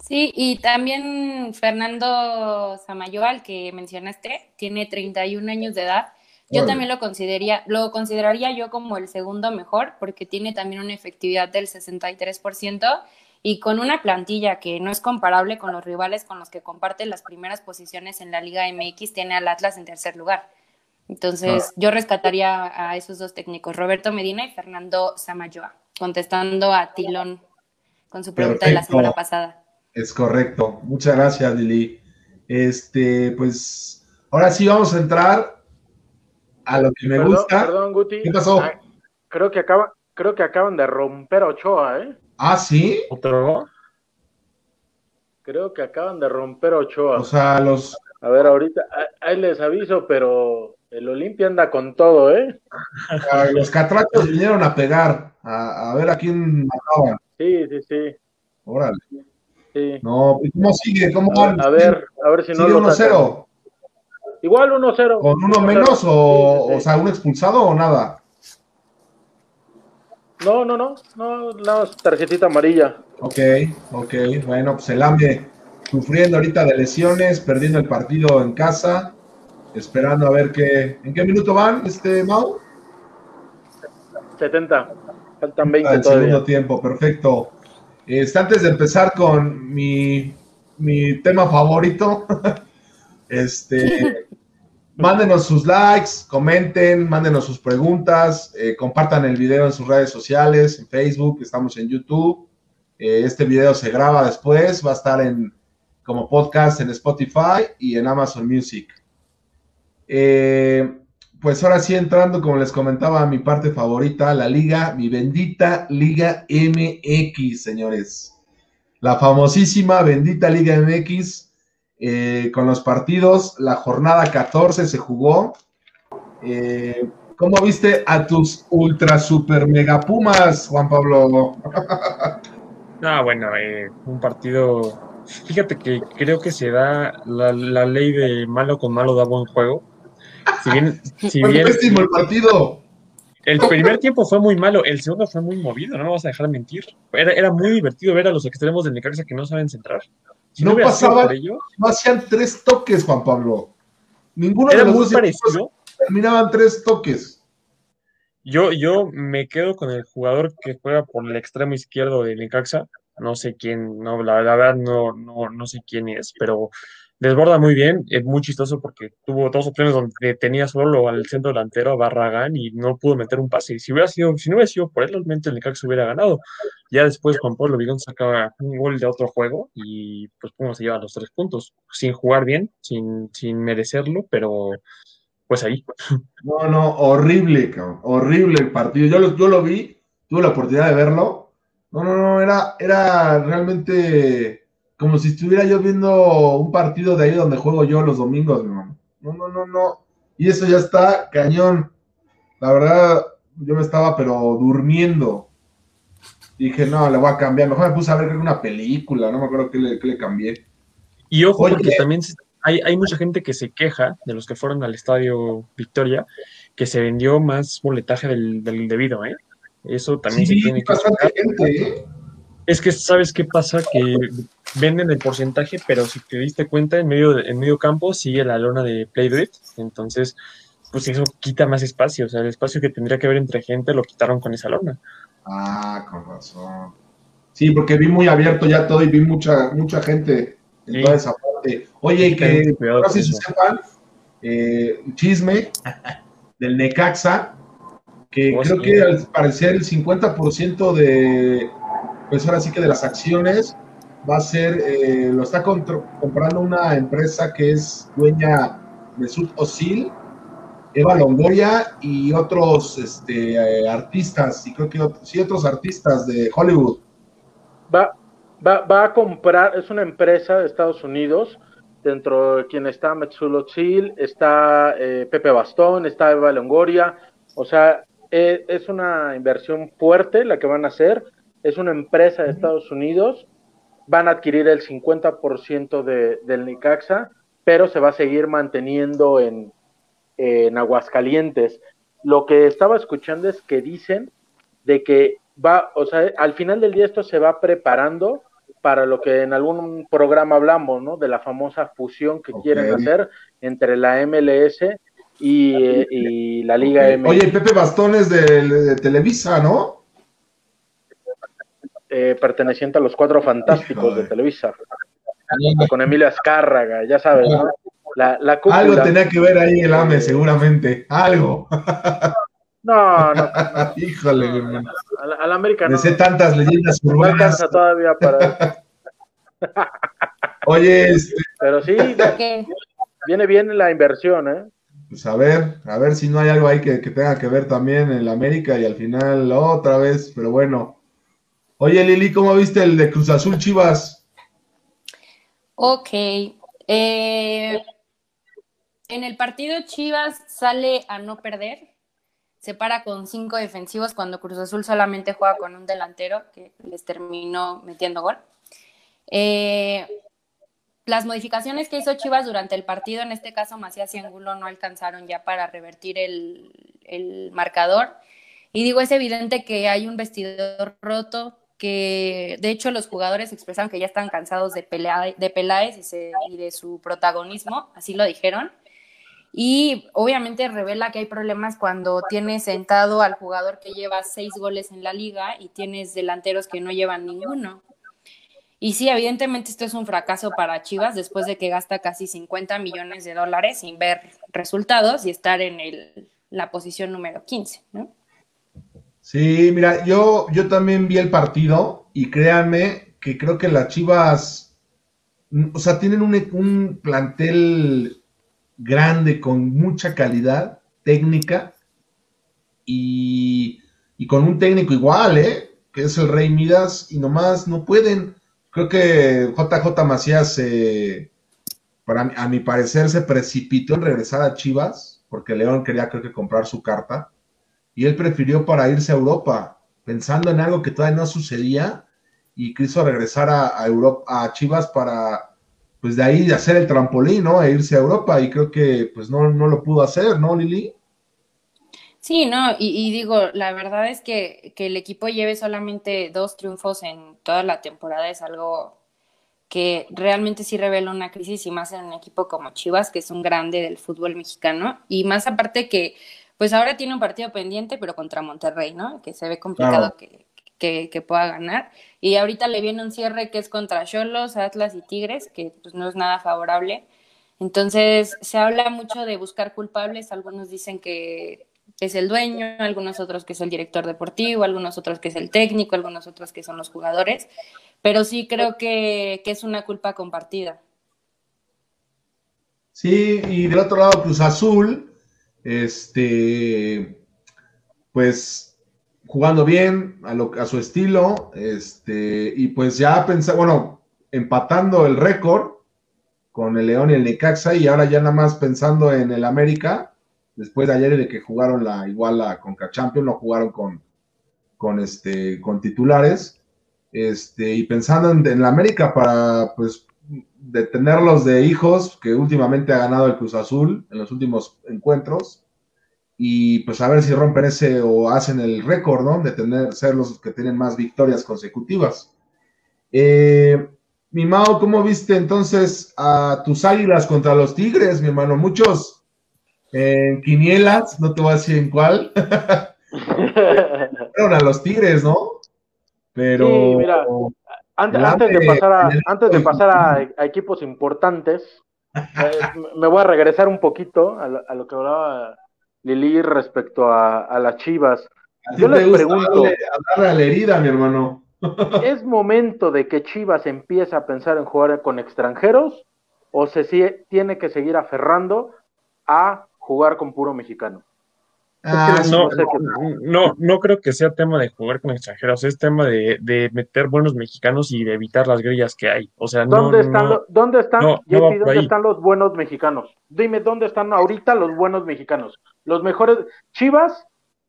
Sí, y también Fernando Samayoa, al que mencionaste, tiene 31 años de edad. Yo también lo consideraría, lo consideraría yo como el segundo mejor, porque tiene también una efectividad del 63% y con una plantilla que no es comparable con los rivales con los que comparte las primeras posiciones en la Liga MX, tiene al Atlas en tercer lugar. Entonces, Ah. yo rescataría a esos dos técnicos, Roberto Medina y Fernando Samayoa, contestando a Tilón con su pregunta de la semana pasada. Es correcto. Muchas gracias, Lili. Este, pues, ahora sí vamos a entrar a lo que me perdón, gusta. perdón, Guti. ¿Qué pasó? Ah, creo que acaban, creo que acaban de romper a Ochoa, ¿eh? Ah, sí. Otro. Creo que acaban de romper a Ochoa. O sea, los, A ver, ahorita, ahí les aviso, pero el Olimpia anda con todo, ¿eh? a los catrachos vinieron a pegar, a, a ver a quién mataban. Sí, sí, sí. Órale. sí. No, ¿y ¿cómo sigue? ¿Cómo van? a ver, a ver si no ¿Sigue lo sacan. 1-0? Igual 1-0. ¿Con uno 1-0. menos o, Sí, sí, o sea, un expulsado o nada? No, no, no, no, no, tarjetita amarilla. Ok, ok, bueno, pues el AME sufriendo ahorita de lesiones, perdiendo el partido en casa, esperando a ver qué, ¿en qué minuto van, este Mau? 70. Faltan 20 Al todavía. segundo tiempo, perfecto. Este, antes de empezar con mi, mi tema favorito, este, mándenos sus likes, comenten, mándenos sus preguntas, eh, compartan el video en sus redes sociales, en Facebook, estamos en YouTube. Eh, este video se graba después, va a estar en como podcast en Spotify y en Amazon Music. Eh, pues ahora sí entrando, como les comentaba, a mi parte favorita, la liga, mi bendita Liga MX, señores. La famosísima bendita Liga MX, eh, con los partidos, la jornada 14 se jugó. Eh, ¿Cómo viste a tus ultra super mega pumas, Juan Pablo? Ah, bueno, eh, un partido. Fíjate que creo que se da la, la ley de malo con malo da buen juego. Si bien, si Fue bien pésimo el partido. el primer tiempo fue muy malo, el segundo fue muy movido, no me vas a dejar mentir. Era, era muy divertido ver a los extremos del Necaxa que no saben centrar. Si No sido pasaban- por ello, No hacían tres toques, Juan Pablo. Ninguno era de los muy dos parecido. terminaban tres toques. Yo, yo me quedo con el jugador que juega por el extremo izquierdo del Necaxa. No sé quién, no, la, la verdad no, no, no sé quién es, pero desborda muy bien. Es muy chistoso porque tuvo dos opciones donde tenía solo al centro delantero a Barragán y no pudo meter un pase. Si hubiera sido, si no hubiera sido por él, realmente el Necaxa hubiera ganado. Ya después Juan Pablo Vigón sacaba un gol de otro juego y pues Pumas se lleva los tres puntos, sin jugar bien, sin, sin merecerlo, pero pues ahí. No, no, horrible, cabrón, horrible el partido. Yo lo, yo lo vi, tuve la oportunidad de verlo. No, no, no, era, era realmente como si estuviera yo viendo un partido de ahí donde juego yo los domingos, mi hermano. No, no, no, no. Y eso ya está cañón. La verdad, yo me estaba pero durmiendo. Dije, no, le voy a cambiar. Mejor me puse a ver creo una película, no me acuerdo qué le, qué le cambié. Y ojo, Oye. porque también se- hay, hay mucha gente que se queja de los que fueron al estadio Victoria, que se vendió más boletaje del, del debido, ¿eh? Eso también se Sí, tiene que bastante gente, ¿eh? Es que, ¿sabes qué pasa? Que venden el porcentaje, pero si te diste cuenta, en medio, en medio campo sigue la lona de Play Do It. Entonces, pues eso quita más espacio. O sea, el espacio que tendría que haber entre gente lo quitaron con esa lona. Ah, con razón. Sí, porque vi muy abierto ya todo y vi mucha, mucha gente en Sí. toda esa parte. Oye, y que no sé si sepan, eh, chisme del Necaxa, que Oh, creo que al parecer el 50% de, pues ahora sí que de las acciones va a ser, eh, lo está comprando una empresa que es dueña de Sud Osil, Eva Longoria y otros este, eh, artistas, y creo que sí, otros artistas de Hollywood. Va, va, va a comprar, es una empresa de Estados Unidos, dentro de quien está Metsulo Chil, está eh, Pepe Bastón, está Eva Longoria, o sea, eh, es una inversión fuerte la que van a hacer, es una empresa de Estados Unidos, van a adquirir el 50% de, del Nicaxa, pero se va a seguir manteniendo en, en Aguascalientes. Lo que estaba escuchando es que dicen de que va, o sea, al final del día esto se va preparando para lo que en algún programa hablamos, ¿no? De la famosa fusión que quieren hacer entre la MLS y, eh, y la Liga M, Oye, Pepe Bastón es de, de Televisa, ¿no? Eh, perteneciente a los Cuatro Fantásticos Híjole. de Televisa, con Emilio Azcárraga, ya sabes, ¿no? La, la cúpula. Algo tenía que ver ahí el AME, seguramente. Algo. No, no, Híjole, mi hermano. a la, a la América Me no, sé tantas leyendas no urbanas. alcanza todavía para... Oye, este, Pero sí, ¿Qué? viene bien la inversión, ¿eh? pues a ver, a ver si no hay algo ahí que, que tenga que ver también en la América y al final otra vez, pero bueno. Oye, Lili, ¿cómo viste el de Cruz Azul Chivas? Ok. eh, en el partido Chivas sale a no perder. Se para con cinco defensivos cuando Cruz Azul solamente juega con un delantero que les terminó metiendo gol. Eh, las modificaciones que hizo Chivas durante el partido, en este caso Macías y Angulo, no alcanzaron ya para revertir el, el marcador. Y digo, es evidente que hay un vestidor roto, que de hecho los jugadores expresaron que ya están cansados de, pelea, de Peláez y de su protagonismo, así lo dijeron. Y obviamente revela que hay problemas cuando tienes sentado al jugador que lleva seis goles en la liga y tienes delanteros que no llevan ninguno. Y sí, evidentemente esto es un fracaso para Chivas después de que gasta casi 50 millones de dólares sin ver resultados y estar en el, la posición número 15, ¿no? Sí, mira, yo, yo también vi el partido y créanme que creo que las Chivas, o sea, tienen un, un plantel grande con mucha calidad técnica y, y con un técnico igual, ¿eh? Que es el Rey Midas y nomás no pueden creo que JJ Macías, para, a mi parecer, se precipitó en regresar a Chivas, porque León quería, creo que, comprar su carta, y él prefirió para irse a Europa, pensando en algo que todavía no sucedía, y quiso regresar a, Europa, a Chivas para, pues de ahí hacer el trampolín, ¿no? E irse a Europa, y creo que, pues no, no lo pudo hacer, ¿no, Lili? Sí, no, y, digo, la verdad es que, que el equipo lleve solamente dos triunfos en toda la temporada es algo que realmente sí revela una crisis y más en un equipo como Chivas, que es un grande del fútbol mexicano, y más aparte que, pues ahora tiene un partido pendiente, pero contra Monterrey, ¿no? Que se ve complicado que, que, que, pueda ganar. Y ahorita le viene un cierre que es contra Cholos, Atlas y Tigres, que pues no es nada favorable. Entonces, se habla mucho de buscar culpables, algunos dicen que es el dueño, algunos otros que es el director deportivo, algunos otros que es el técnico, algunos otros que son los jugadores, pero sí creo que, es una culpa compartida. Sí, y del otro lado Cruz Azul, este, pues jugando bien a, lo, a su estilo, este, y pues ya pensar, bueno, empatando el récord con el León y el Necaxa, y ahora ya nada más pensando en el América, después de ayer de que jugaron la igual la Conca Champions, lo jugaron con, con, este, con titulares. Este, y pensando en, la América para pues detenerlos de hijos, que últimamente ha ganado el Cruz Azul en los últimos encuentros, y pues a ver si rompen ese o hacen el récord, ¿no? De tener, ser los que tienen más victorias consecutivas. Eh, mi Mao, ¿cómo viste entonces a tus águilas contra los Tigres, mi hermano? Muchos en Quinielas, no te voy a decir en cuál. Fueron a los Tigres, ¿no? Pero. Sí, mira, antes, de pasar, a, antes de pasar a, equipos importantes, eh, me voy a regresar un poquito a lo, que hablaba Lili respecto a, las chivas. Yo les pregunto. A la herida, mi hermano. ¿Es momento de que Chivas empiece a pensar en jugar con extranjeros o se tiene que seguir aferrando a jugar con puro mexicano. Ah, no, no, no, creo que sea tema de jugar con extranjeros, es tema de, meter buenos mexicanos y de evitar las grillas que hay. O sea, ¿dónde están, ¿dónde están, ¿dónde están los buenos mexicanos? Dime, ¿dónde están ahorita los buenos mexicanos? Los mejores. Chivas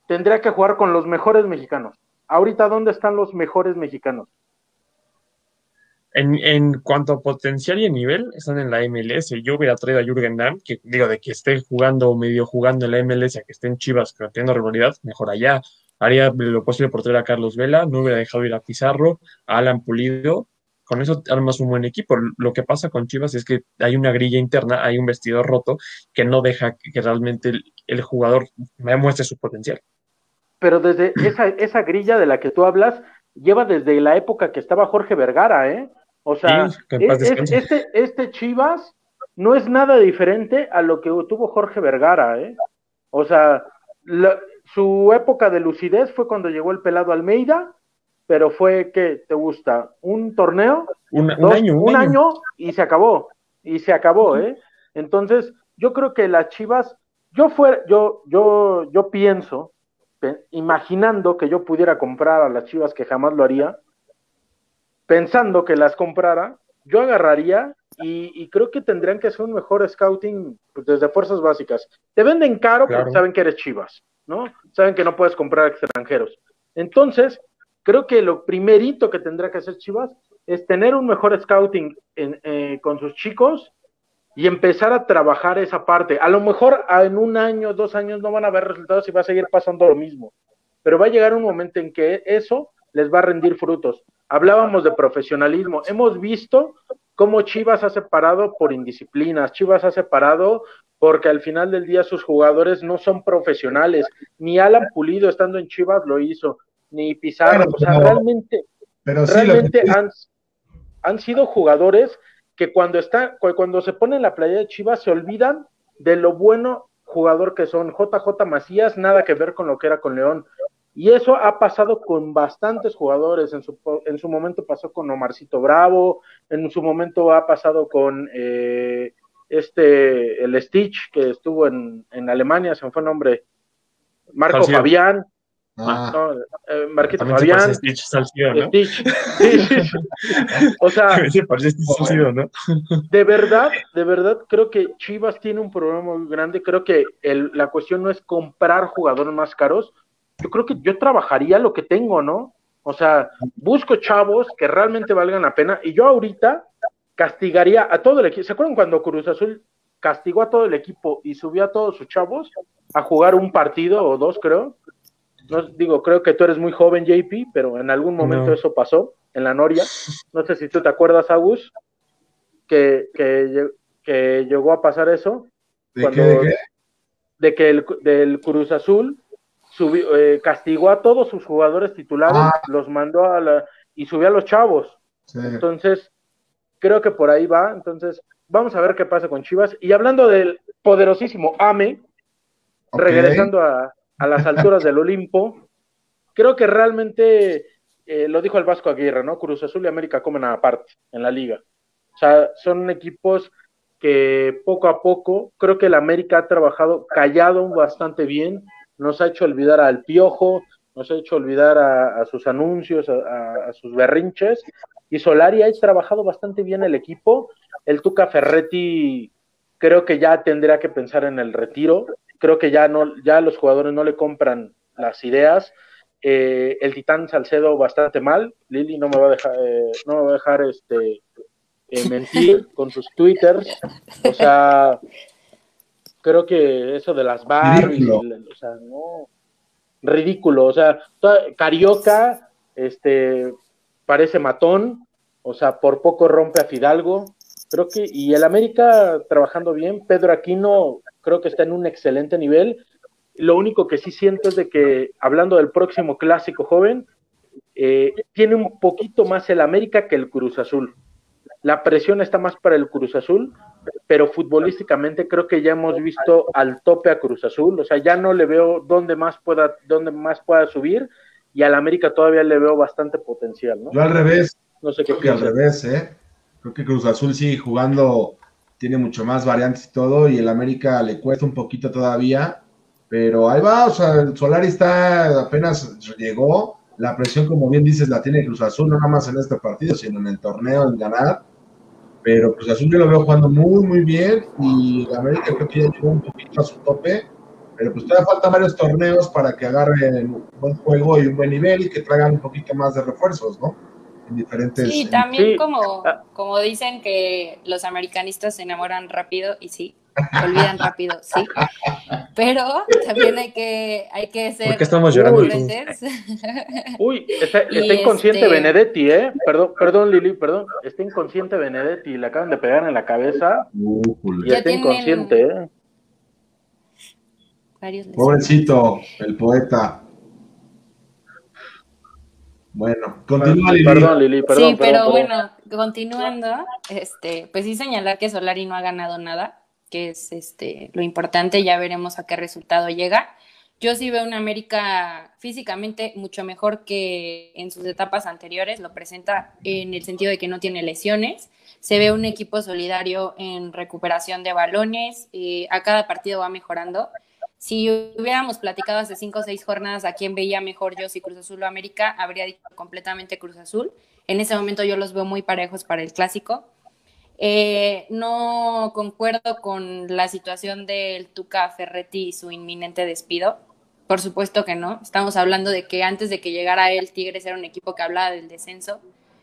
tendría que jugar con los mejores mexicanos. Ahorita, ¿dónde están los mejores mexicanos? En, cuanto a potencial y a nivel, están en la MLS. Yo hubiera traído a Jürgen Damm, que digo, de que esté jugando o medio jugando en la MLS, a que esté en Chivas, teniendo regularidad, mejor allá. Haría lo posible por traer a Carlos Vela, no hubiera dejado ir a Pizarro, a Alan Pulido. Con eso armas un buen equipo. Lo que pasa con Chivas es que hay una grilla interna, hay un vestidor roto que no deja que realmente el, el jugador muestre su potencial. Pero desde esa, esa grilla de la que tú hablas, lleva desde la época que estaba Jorge Vergara, ¿eh? O sea, este, este Chivas no es nada diferente a lo que tuvo Jorge Vergara, ¿eh? O sea, su época de lucidez fue cuando llegó el pelado Almeida, pero fue que te gusta un torneo, un, año, un, año. y se acabó, y se acabó, ¿eh? Entonces, yo creo que las Chivas, yo fue, yo, yo, yo pienso, imaginando que yo pudiera comprar a las Chivas, que jamás lo haría, pensando que las comprara, yo agarraría y, creo que tendrían que hacer un mejor scouting pues, desde fuerzas básicas. Te venden caro porque saben que eres chivas, ¿no? Saben que no puedes comprar extranjeros. Entonces, creo que lo primerito que tendrá que hacer Chivas es tener un mejor scouting eh, con sus chicos y empezar a trabajar esa parte. A lo mejor en un año, dos años no van a ver resultados y va a seguir pasando lo mismo, pero va a llegar un momento en que eso les va a rendir frutos. Hablábamos de profesionalismo. Hemos visto cómo Chivas ha separado por indisciplinas, Chivas ha separado porque al final del día sus jugadores no son profesionales, ni Alan Pulido estando en Chivas lo hizo, ni Pizarro, o sea, realmente, realmente han, han sido jugadores que cuando está, cuando se ponen la playa de Chivas se olvidan de lo bueno jugador que son. JJ Macías, nada que ver con lo que era con León. Y eso ha pasado con bastantes jugadores. En su, en su momento pasó con Omarcito Bravo, en su momento ha pasado con eh, este, el Stitch, que estuvo en, en Alemania, se me fue el nombre. Marco Fabián, Ah. No, eh, Marquito Fabián. Stitch ¿no? Stitch. Sí, sí, sí. O sea, ¿no? de verdad, de verdad, creo que Chivas tiene un problema muy grande. Creo que el, la cuestión no es comprar jugadores más caros. Yo creo que yo trabajaría lo que tengo, ¿no? O sea, busco chavos que realmente valgan la pena. Y yo ahorita castigaría a todo el equipo. ¿Se acuerdan cuando Cruz Azul castigó a todo el equipo y subió a todos sus chavos a jugar un partido o dos, creo? no digo, creo que tú eres muy joven, JP, pero en algún momento eso pasó en la Noria. No sé si tú te acuerdas, Agus, que, que, llegó a pasar eso. ¿De qué, de que el del Cruz Azul subió, eh, castigó a todos sus jugadores titulares, ah. los mandó a la y subió a los chavos. Entonces, creo que por ahí va. Entonces, vamos a ver qué pasa con Chivas. Y hablando del poderosísimo AME, regresando a, a las alturas del Olimpo. Creo que realmente, eh, lo dijo el Vasco Aguirre, ¿no? Cruz Azul y América comen aparte en la liga. O sea, son equipos que poco a poco, creo que el América ha trabajado callado bastante bien, nos ha hecho olvidar al Piojo, nos ha hecho olvidar a, sus anuncios, a, a, sus berrinches, y Solari ha trabajado bastante bien el equipo. El Tuca Ferretti creo que ya tendría que pensar en el retiro, creo que ya no, ya los jugadores no le compran las ideas. Eh, el Titán Salcedo bastante mal. Lili no me va a dejar, eh, no me va a dejar este eh, mentir con sus twitters. O sea, creo que eso de las Barbies, o sea, no, ridículo. O sea, Carioca, este, parece matón. O sea, por poco rompe a Fidalgo. Creo que, y el América trabajando bien. Pedro Aquino creo que está en un excelente nivel. Lo único que sí siento es de que, hablando del próximo clásico joven, eh, tiene un poquito más el América que el Cruz Azul. La presión está más para el Cruz Azul, pero futbolísticamente creo que ya hemos visto al tope a Cruz Azul. O sea, ya no le veo dónde más pueda, dónde más pueda subir, y al América todavía le veo bastante potencial, ¿no? Yo al revés. No sé qué creo que al revés, ¿eh? Creo que Cruz Azul sigue jugando tiene mucho más variantes y todo, y el América le cuesta un poquito todavía, pero ahí va, o sea, el Solari está, apenas llegó, la presión, como bien dices, la tiene Cruz Azul, no nada más en este partido, sino en el torneo, en ganar, pero Cruz Azul yo lo veo jugando muy, muy bien, y América creo que ya llegó un poquito a su tope, pero pues todavía faltan varios torneos para que agarren un buen juego y un buen nivel y que traigan un poquito más de refuerzos, ¿no? diferentes... Sí, también Como, ah. como dicen que los americanistas se enamoran rápido y sí, olvidan rápido, sí. Pero también hay que, hay que ser... ¿Por qué estamos llorando? Uy, está, inconsciente este Benedetti, ¿eh? Perdón, perdón, Lili, perdón. Está inconsciente Benedetti, le acaban de pegar en la cabeza. y está inconsciente, ¿eh? Pobrecito, el poeta. Bueno, continúa Lili. Perdón, Lili, perdón. Sí, pero bueno, continuando, este, pues sí señalar que Solari no ha ganado nada, que es este lo importante, ya veremos a qué resultado llega. Yo sí veo una América físicamente mucho mejor que en sus etapas anteriores, lo presenta en el sentido de que no tiene lesiones, se ve un equipo solidario en recuperación de balones, eh, a cada partido va mejorando si hubiéramos platicado hace cinco o seis jornadas a quién veía mejor yo, si Cruz Azul o América, habría dicho completamente Cruz Azul. En ese momento yo los veo muy parejos para el clásico. Eh, no concuerdo con la situación del Tuca Ferretti y su inminente despido. Por supuesto que no. Estamos hablando de que antes de que llegara él, Tigres era un equipo que hablaba del descenso,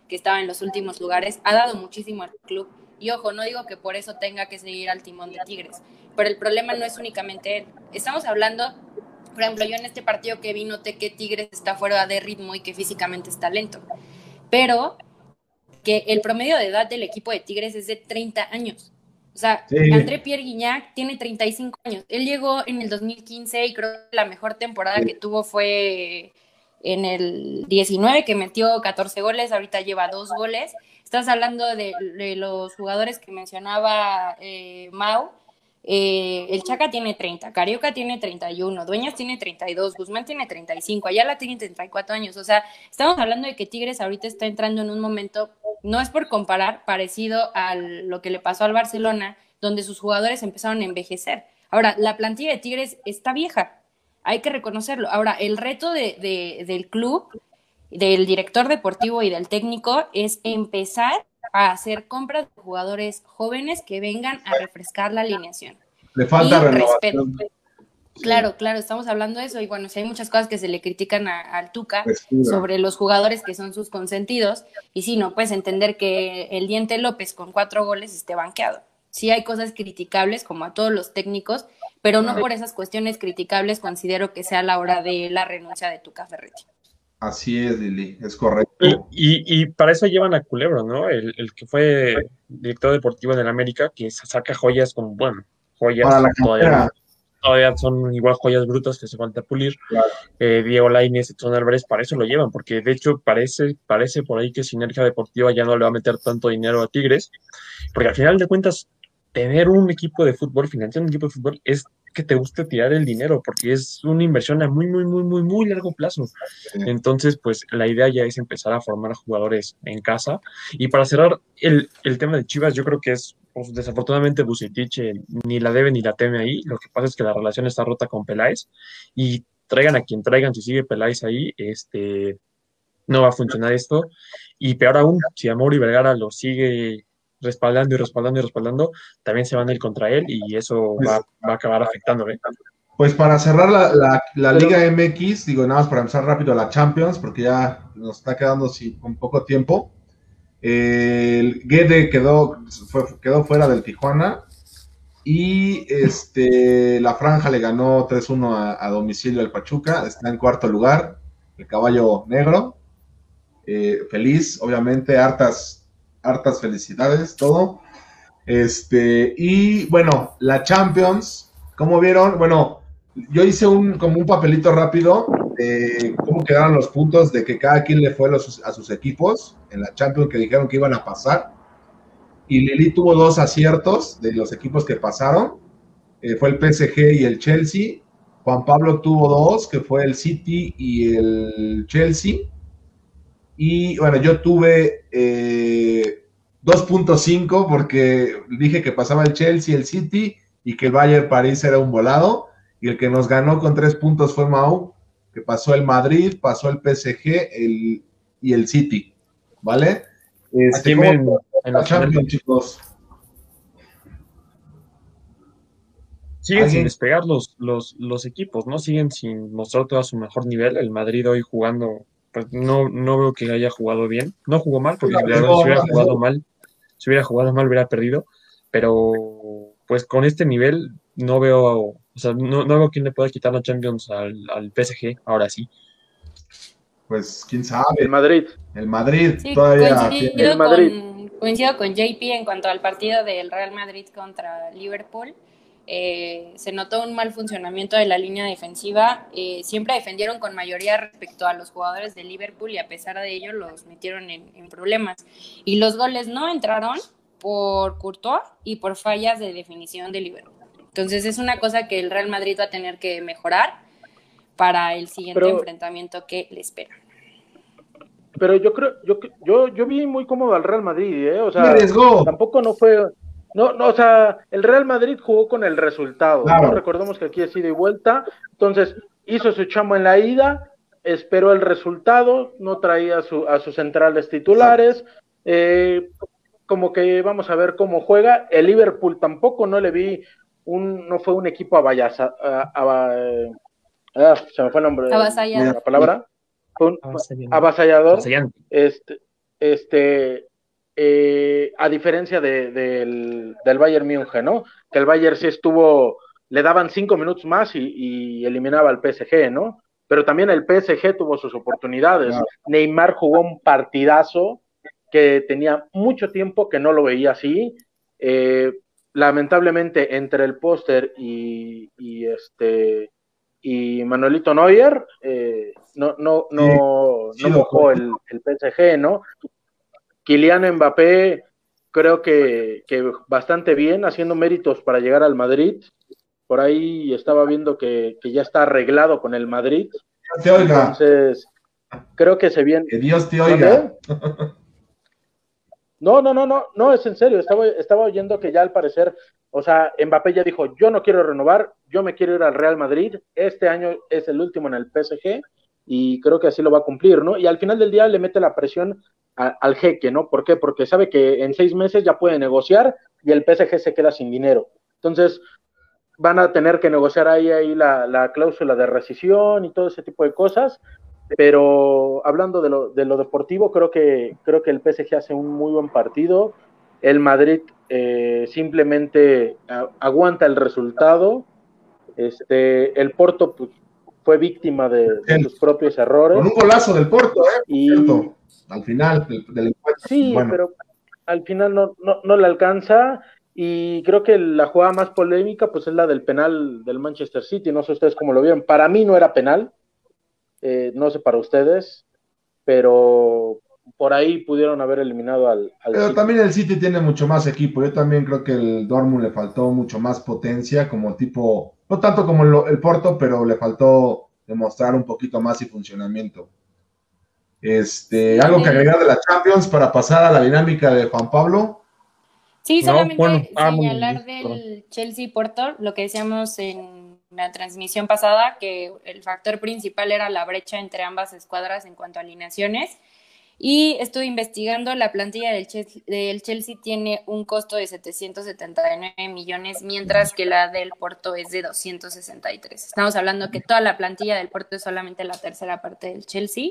que estaba en los últimos lugares. Ha dado muchísimo al club y ojo, no digo que por eso tenga que seguir al timón de Tigres, pero el problema no es únicamente él. Estamos hablando, por ejemplo, yo en este partido que vi noté que Tigres está fuera de ritmo y que físicamente está lento, pero que el promedio de edad del equipo de Tigres es de 30 años. O sea, André Pierre Guignac tiene 35 años. Él llegó en el 2015 y creo que la mejor temporada que tuvo fue en el 19, que metió 14 goles, ahorita lleva dos goles. Estás hablando de, los jugadores que mencionaba eh, Mau. Eh, el Chaca tiene 30, Carioca tiene 31, Dueñas tiene 32, Guzmán tiene 35, Ayala tiene 34 años. O sea, estamos hablando de que Tigres ahorita está entrando en un momento, no es por comparar, parecido a lo que le pasó al Barcelona, donde sus jugadores empezaron a envejecer. Ahora, la plantilla de Tigres está vieja, hay que reconocerlo. Ahora, el reto de, del club, del director deportivo y del técnico es empezar a hacer compras de jugadores jóvenes que vengan a refrescar la alineación. Le falta renovación. Claro, claro, estamos hablando de eso y bueno, si hay muchas cosas que se le critican al Tuca sobre los jugadores que son sus consentidos y sí, no puedes entender que el Diente López con cuatro goles esté banqueado. Sí hay cosas criticables como a todos los técnicos, pero no por esas cuestiones criticables considero que sea la hora de la renuncia de Tuca Ferretti. Así es, Lili, es correcto. Y, para eso llevan a Culebro, ¿no? El, que fue director deportivo en el América, que saca joyas como, bueno, joyas todavía, son igual joyas brutas que se falta pulir. Eh, Diego Lainez, Edson Álvarez, para eso lo llevan, porque de hecho parece, parece por ahí que Sinergia Deportiva ya no le va a meter tanto dinero a Tigres, porque al final de cuentas tener un equipo de fútbol, financiar un equipo de fútbol, es que te guste tirar el dinero, porque es una inversión a muy, muy, muy, muy, muy largo plazo. Entonces, pues la idea ya es empezar a formar jugadores en casa. Y para cerrar el, tema de Chivas, yo creo que es, pues, desafortunadamente, Bucetich eh, ni la debe ni la teme ahí. Lo que pasa es que la relación está rota con Peláez y traigan a quien traigan, si sigue Peláez ahí, este, no va a funcionar esto. Y peor aún, si Amor y Vergara lo sigue respaldando y respaldando y respaldando, también se van a ir contra él y eso pues va, a acabar afectando. Pues para cerrar la, Liga MX, digo nada más para empezar rápido a la Champions, porque ya nos está quedando sí, con poco tiempo. el Guede quedó, quedó fuera del Tijuana y este, la Franja le ganó 3-1 a, domicilio al Pachuca, está en cuarto lugar, el caballo negro. Eh, feliz, obviamente, hartas hartas felicidades, todo. Este, y bueno, la Champions, ¿cómo vieron? Bueno, yo hice un, como un papelito rápido de cómo quedaron los puntos de que cada quien le fue a sus equipos en la Champions que dijeron que iban a pasar. Y Lili tuvo dos aciertos de los equipos que pasaron. Eh, fue el PSG y el Chelsea. Juan Pablo tuvo dos, que fue el City y el Chelsea. Y bueno, yo tuve 2.5 eh, porque dije que pasaba el Chelsea, el City y que el Bayern París era un volado. Y el que nos ganó con tres puntos fue Mau, que pasó el Madrid, pasó el PSG el, y el City. ¿Vale? Este, Aquí en, la Champions, chicos. Siguen sin despegar los, los, los equipos, ¿no? Siguen sin mostrar todo su mejor nivel. El Madrid hoy jugando no, no veo que haya jugado bien. No jugó mal, porque si hubiera jugado mal, si hubiera jugado mal hubiera perdido. Pero pues con este nivel no veo, o sea, no, no veo quién le pueda quitar la Champions al, al PSG, ahora sí. Pues quién sabe. El Madrid. El Madrid todavía. Coincido, el Madrid. Con, coincido con JP en cuanto al partido del Real Madrid contra Liverpool. Eh, se notó un mal funcionamiento de la línea defensiva. Eh, siempre defendieron con mayoría respecto a los jugadores de Liverpool y a pesar de ello los metieron en, problemas. Y los goles no entraron por Courtois y por fallas de definición de Liverpool. Entonces es una cosa que el Real Madrid va a tener que mejorar para el siguiente enfrentamiento que le espera. Pero yo creo, yo, yo, yo vi muy cómodo al Real Madrid, ¿eh? O sea, tampoco no fue, no, no, o sea, el Real Madrid jugó con el resultado. ¿no? Recordemos que aquí es ida y vuelta. Entonces, hizo su chamo en la ida, esperó el resultado, no traía a, sus centrales titulares. Eh, como que vamos a ver cómo juega. El Liverpool tampoco no le vi un, no fue un equipo avallaza, ah, se me fue el nombre de la palabra. Un, avasallador. Este, este, eh, a diferencia del, Bayern München, ¿no? Que el Bayern sí estuvo, le daban cinco minutos más y, eliminaba al PSG, ¿no? Pero también el PSG tuvo sus oportunidades. Neymar jugó un partidazo que tenía mucho tiempo que no lo veía así. Eh, lamentablemente entre el póster y, este y Manuelito Neuer eh, no no no, no mojó el, el, PSG, ¿no? Kylian Mbappé creo que, que, bastante bien, haciendo méritos para llegar al Madrid. Por ahí estaba viendo que, que ya está arreglado con el Madrid. Te oiga. Entonces, creo que se viene. Que Dios te oiga. No, no, no, no, no, es en serio. Estaba, estaba oyendo que ya al parecer, o sea, Mbappé ya dijo, yo no quiero renovar, yo me quiero ir al Real Madrid. Este año es el último en el PSG y creo que así lo va a cumplir, ¿no? Y al final del día le mete la presión al jeque, ¿no? ¿Por qué? Porque sabe que en seis meses ya puede negociar y el PSG se queda sin dinero. Entonces, van a tener que negociar ahí, ahí la, la cláusula de rescisión y todo ese tipo de cosas. Pero hablando de lo, de lo deportivo, creo que, creo que el PSG hace un muy buen partido. El Madrid eh, simplemente aguanta el resultado. Este, el Porto pues, fue víctima de, sus propios errores. Con un golazo del Porto, ¿eh? Y, al final del, encuentro. Sí, pero al final no, no, no le alcanza. Y creo que la jugada más polémica pues es la del penal del Manchester City. No sé ustedes cómo lo vieron. Para mí no era penal. Eh, no sé para ustedes. Pero por ahí pudieron haber eliminado al, Pero también el City tiene mucho más equipo. Yo también creo que el Dortmund le faltó mucho más potencia como tipo, no tanto como el, el Porto, pero le faltó demostrar un poquito más y funcionamiento. Este, ¿Algo que agregar de la Champions para pasar a la dinámica de Juan Pablo? Sí, solamente ah, señalar del Chelsea Porto, lo que decíamos en la transmisión pasada, que el factor principal era la brecha entre ambas escuadras en cuanto a alineaciones. Y estuve investigando, la plantilla del Chelsea, del Chelsea, tiene un costo de 779 millones, mientras que la del Porto es de 263. Estamos hablando que toda la plantilla del Porto es solamente la tercera parte del Chelsea.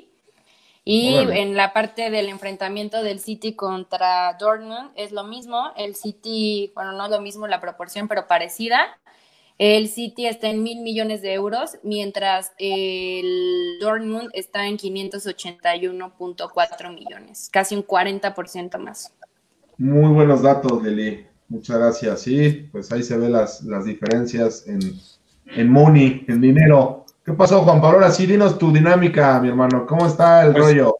Y en la parte del enfrentamiento del City contra Dortmund es lo mismo. El City, bueno, no es lo mismo la proporción, pero parecida. El City está en mil millones de euros, mientras el Dortmund está en 581.4 millones, casi un 40% más. Muy buenos datos, Deli. Muchas gracias. Sí, pues ahí se ven las, las diferencias en, en money, en dinero. ¿Qué pasó, Juan Pablo? Ahora sí, dinos tu dinámica, mi hermano. ¿Cómo está el pues, rollo?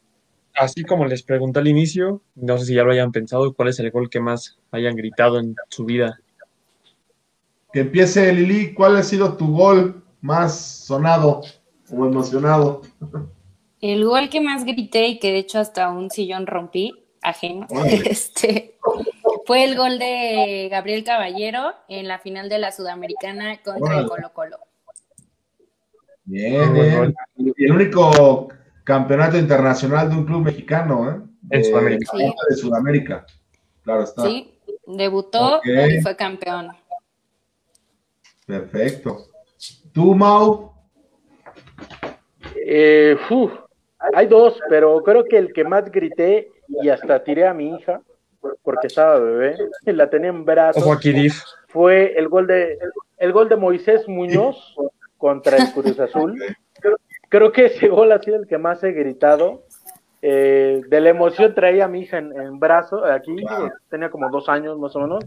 Así como les pregunté al inicio, no sé si ya lo hayan pensado, ¿cuál es el gol que más hayan gritado en su vida? Que empiece Lili, ¿cuál ha sido tu gol más sonado o emocionado? El gol que más grité y que de hecho hasta un sillón rompí, ajeno, este, fue el gol de Gabriel Caballero en la final de la Sudamericana contra el Colo Colo. Bien, el único campeonato internacional de un club mexicano, ¿eh? De, Sudamérica. De Sudamérica. Claro está. Sí, debutó y fue campeón. Perfecto. ¿Tú, Mau? Eh, hay dos, pero creo que el que más grité y hasta tiré a mi hija, porque estaba bebé, la tenía en brazos, fue el gol de el gol de Moisés Muñoz contra el Cruz Azul. Creo que ese gol ha sido el que más he gritado. Eh, de la emoción traía a mi hija en, en brazo, aquí, tenía como dos años más o menos.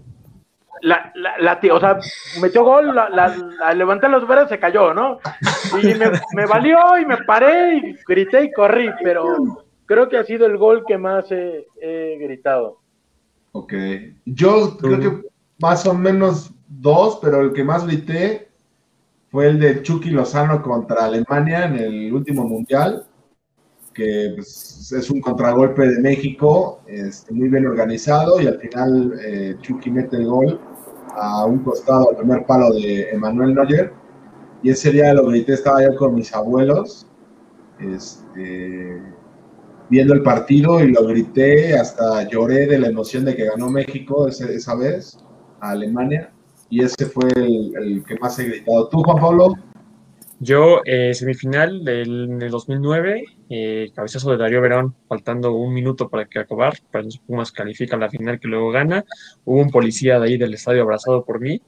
La, la, o sea, metió gol, la, levanté los brazos, se cayó, ¿no? Y me, valió y me paré y grité y corrí, pero creo que ha sido el gol que más he, he gritado. Ok, yo creo que más o menos dos, pero el que más grité fue el de Chucky Lozano contra Alemania en el último mundial, que pues, es un contragolpe de México, este, muy bien organizado, y al final eh, Chucky mete el gol a un costado al primer palo de Emanuel Neuer. Y ese día lo grité, estaba yo con mis abuelos, este, viendo el partido y lo grité, hasta lloré de la emoción de que ganó México esa vez a Alemania y ese fue el, que más he gritado. ¿Tú, Juan Pablo? Yo, eh, semifinal del, del 2009, eh, cabezazo de Darío Verón, faltando un minuto para que acabar, para los Pumas califican la final que luego gana. Hubo un policía de ahí del estadio abrazado por mí.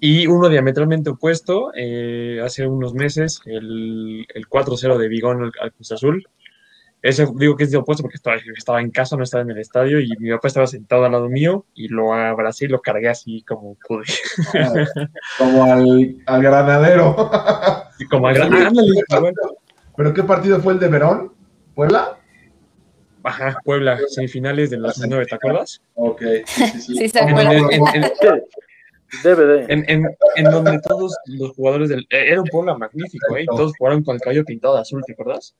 Y uno diametralmente opuesto, eh, hace unos meses, el, el 4-0 de Vigón al, Cruz Azul. Ese digo que es de opuesto porque estaba, estaba en casa, no estaba en el estadio y mi papá estaba sentado al lado mío y lo abracé y lo cargué así como pude. como al, al granadero. Y como al granadero. ¿Pero qué partido fue el de Verón? ¿Puebla? Ajá, Puebla, semifinales de los nueve, ¿te acuerdas? Ok, sí, sí. sí se DVD. En, en, en, donde todos los jugadores del. Eh, era un Puebla magnífico, ¿eh? Todos jugaron con el cabello pintado de azul, ¿te acuerdas?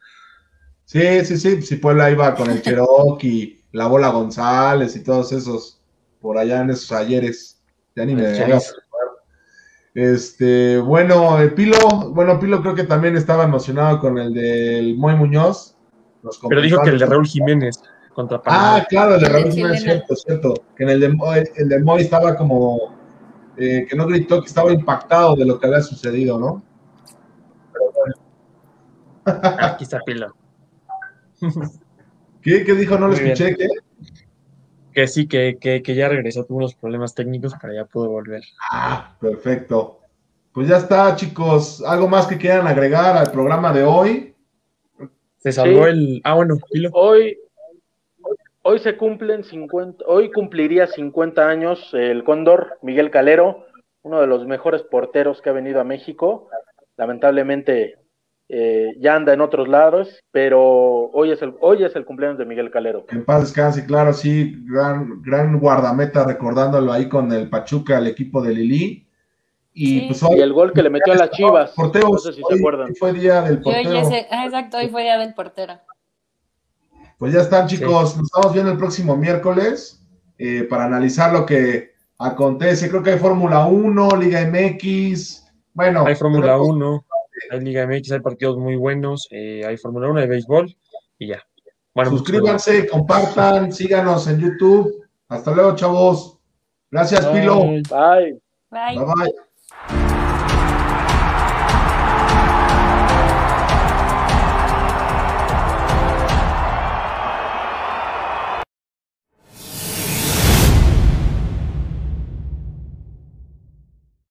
Sí, sí, sí. Si Puebla iba con el Cherokee, la Bola González y todos esos por allá en esos ayeres. Ya ni me Este, bueno, el Pilo, bueno, Pilo creo que también estaba emocionado con el del Moy Muñoz. Pero dijo que el de Raúl Jiménez contra Panamá. Ah, claro, el de Raúl Jiménez, cierto, cierto. Que en el de, el de Moy estaba como eh, que no gritó que estaba impactado de lo que había sucedido, ¿no? Pero bueno. Aquí está Pilo. ¿Qué? ¿Qué dijo? No lo escuché. ¿Qué? Que sí, que, que, que, ya regresó, tuvo unos problemas técnicos, pero ya pudo volver. Ah, perfecto. Pues ya está, chicos. ¿Algo más que quieran agregar al programa de hoy? Se salvó el. Ah, bueno, Pilo. Hoy, Hoy se cumplen 50, hoy cumpliría 50 años el Cóndor Miguel Calero, uno de los mejores porteros que ha venido a México. Lamentablemente eh, ya anda en otros lados, pero hoy es el hoy es el cumpleaños de Miguel Calero. En paz descanse, claro, sí, gran, gran guardameta, recordándolo ahí con el Pachuca, el equipo de Lili. Y, pues el gol que le metió a las Chivas. no sé si se acuerdan. Fue día del portero. Ah, exacto, hoy fue día del portero. Pues ya están, chicos. Nos estamos viendo el próximo miércoles eh, para analizar lo que acontece. Creo que hay Fórmula 1, Liga MX. Bueno, hay Fórmula 1, hay Liga MX, hay partidos muy buenos. Eh, hay Fórmula 1, hay béisbol y ya. Bueno, Suscríbanse, compartan, síganos en YouTube. Hasta luego, chavos. Gracias, Pilo. Bye. Bye. Bye. bye.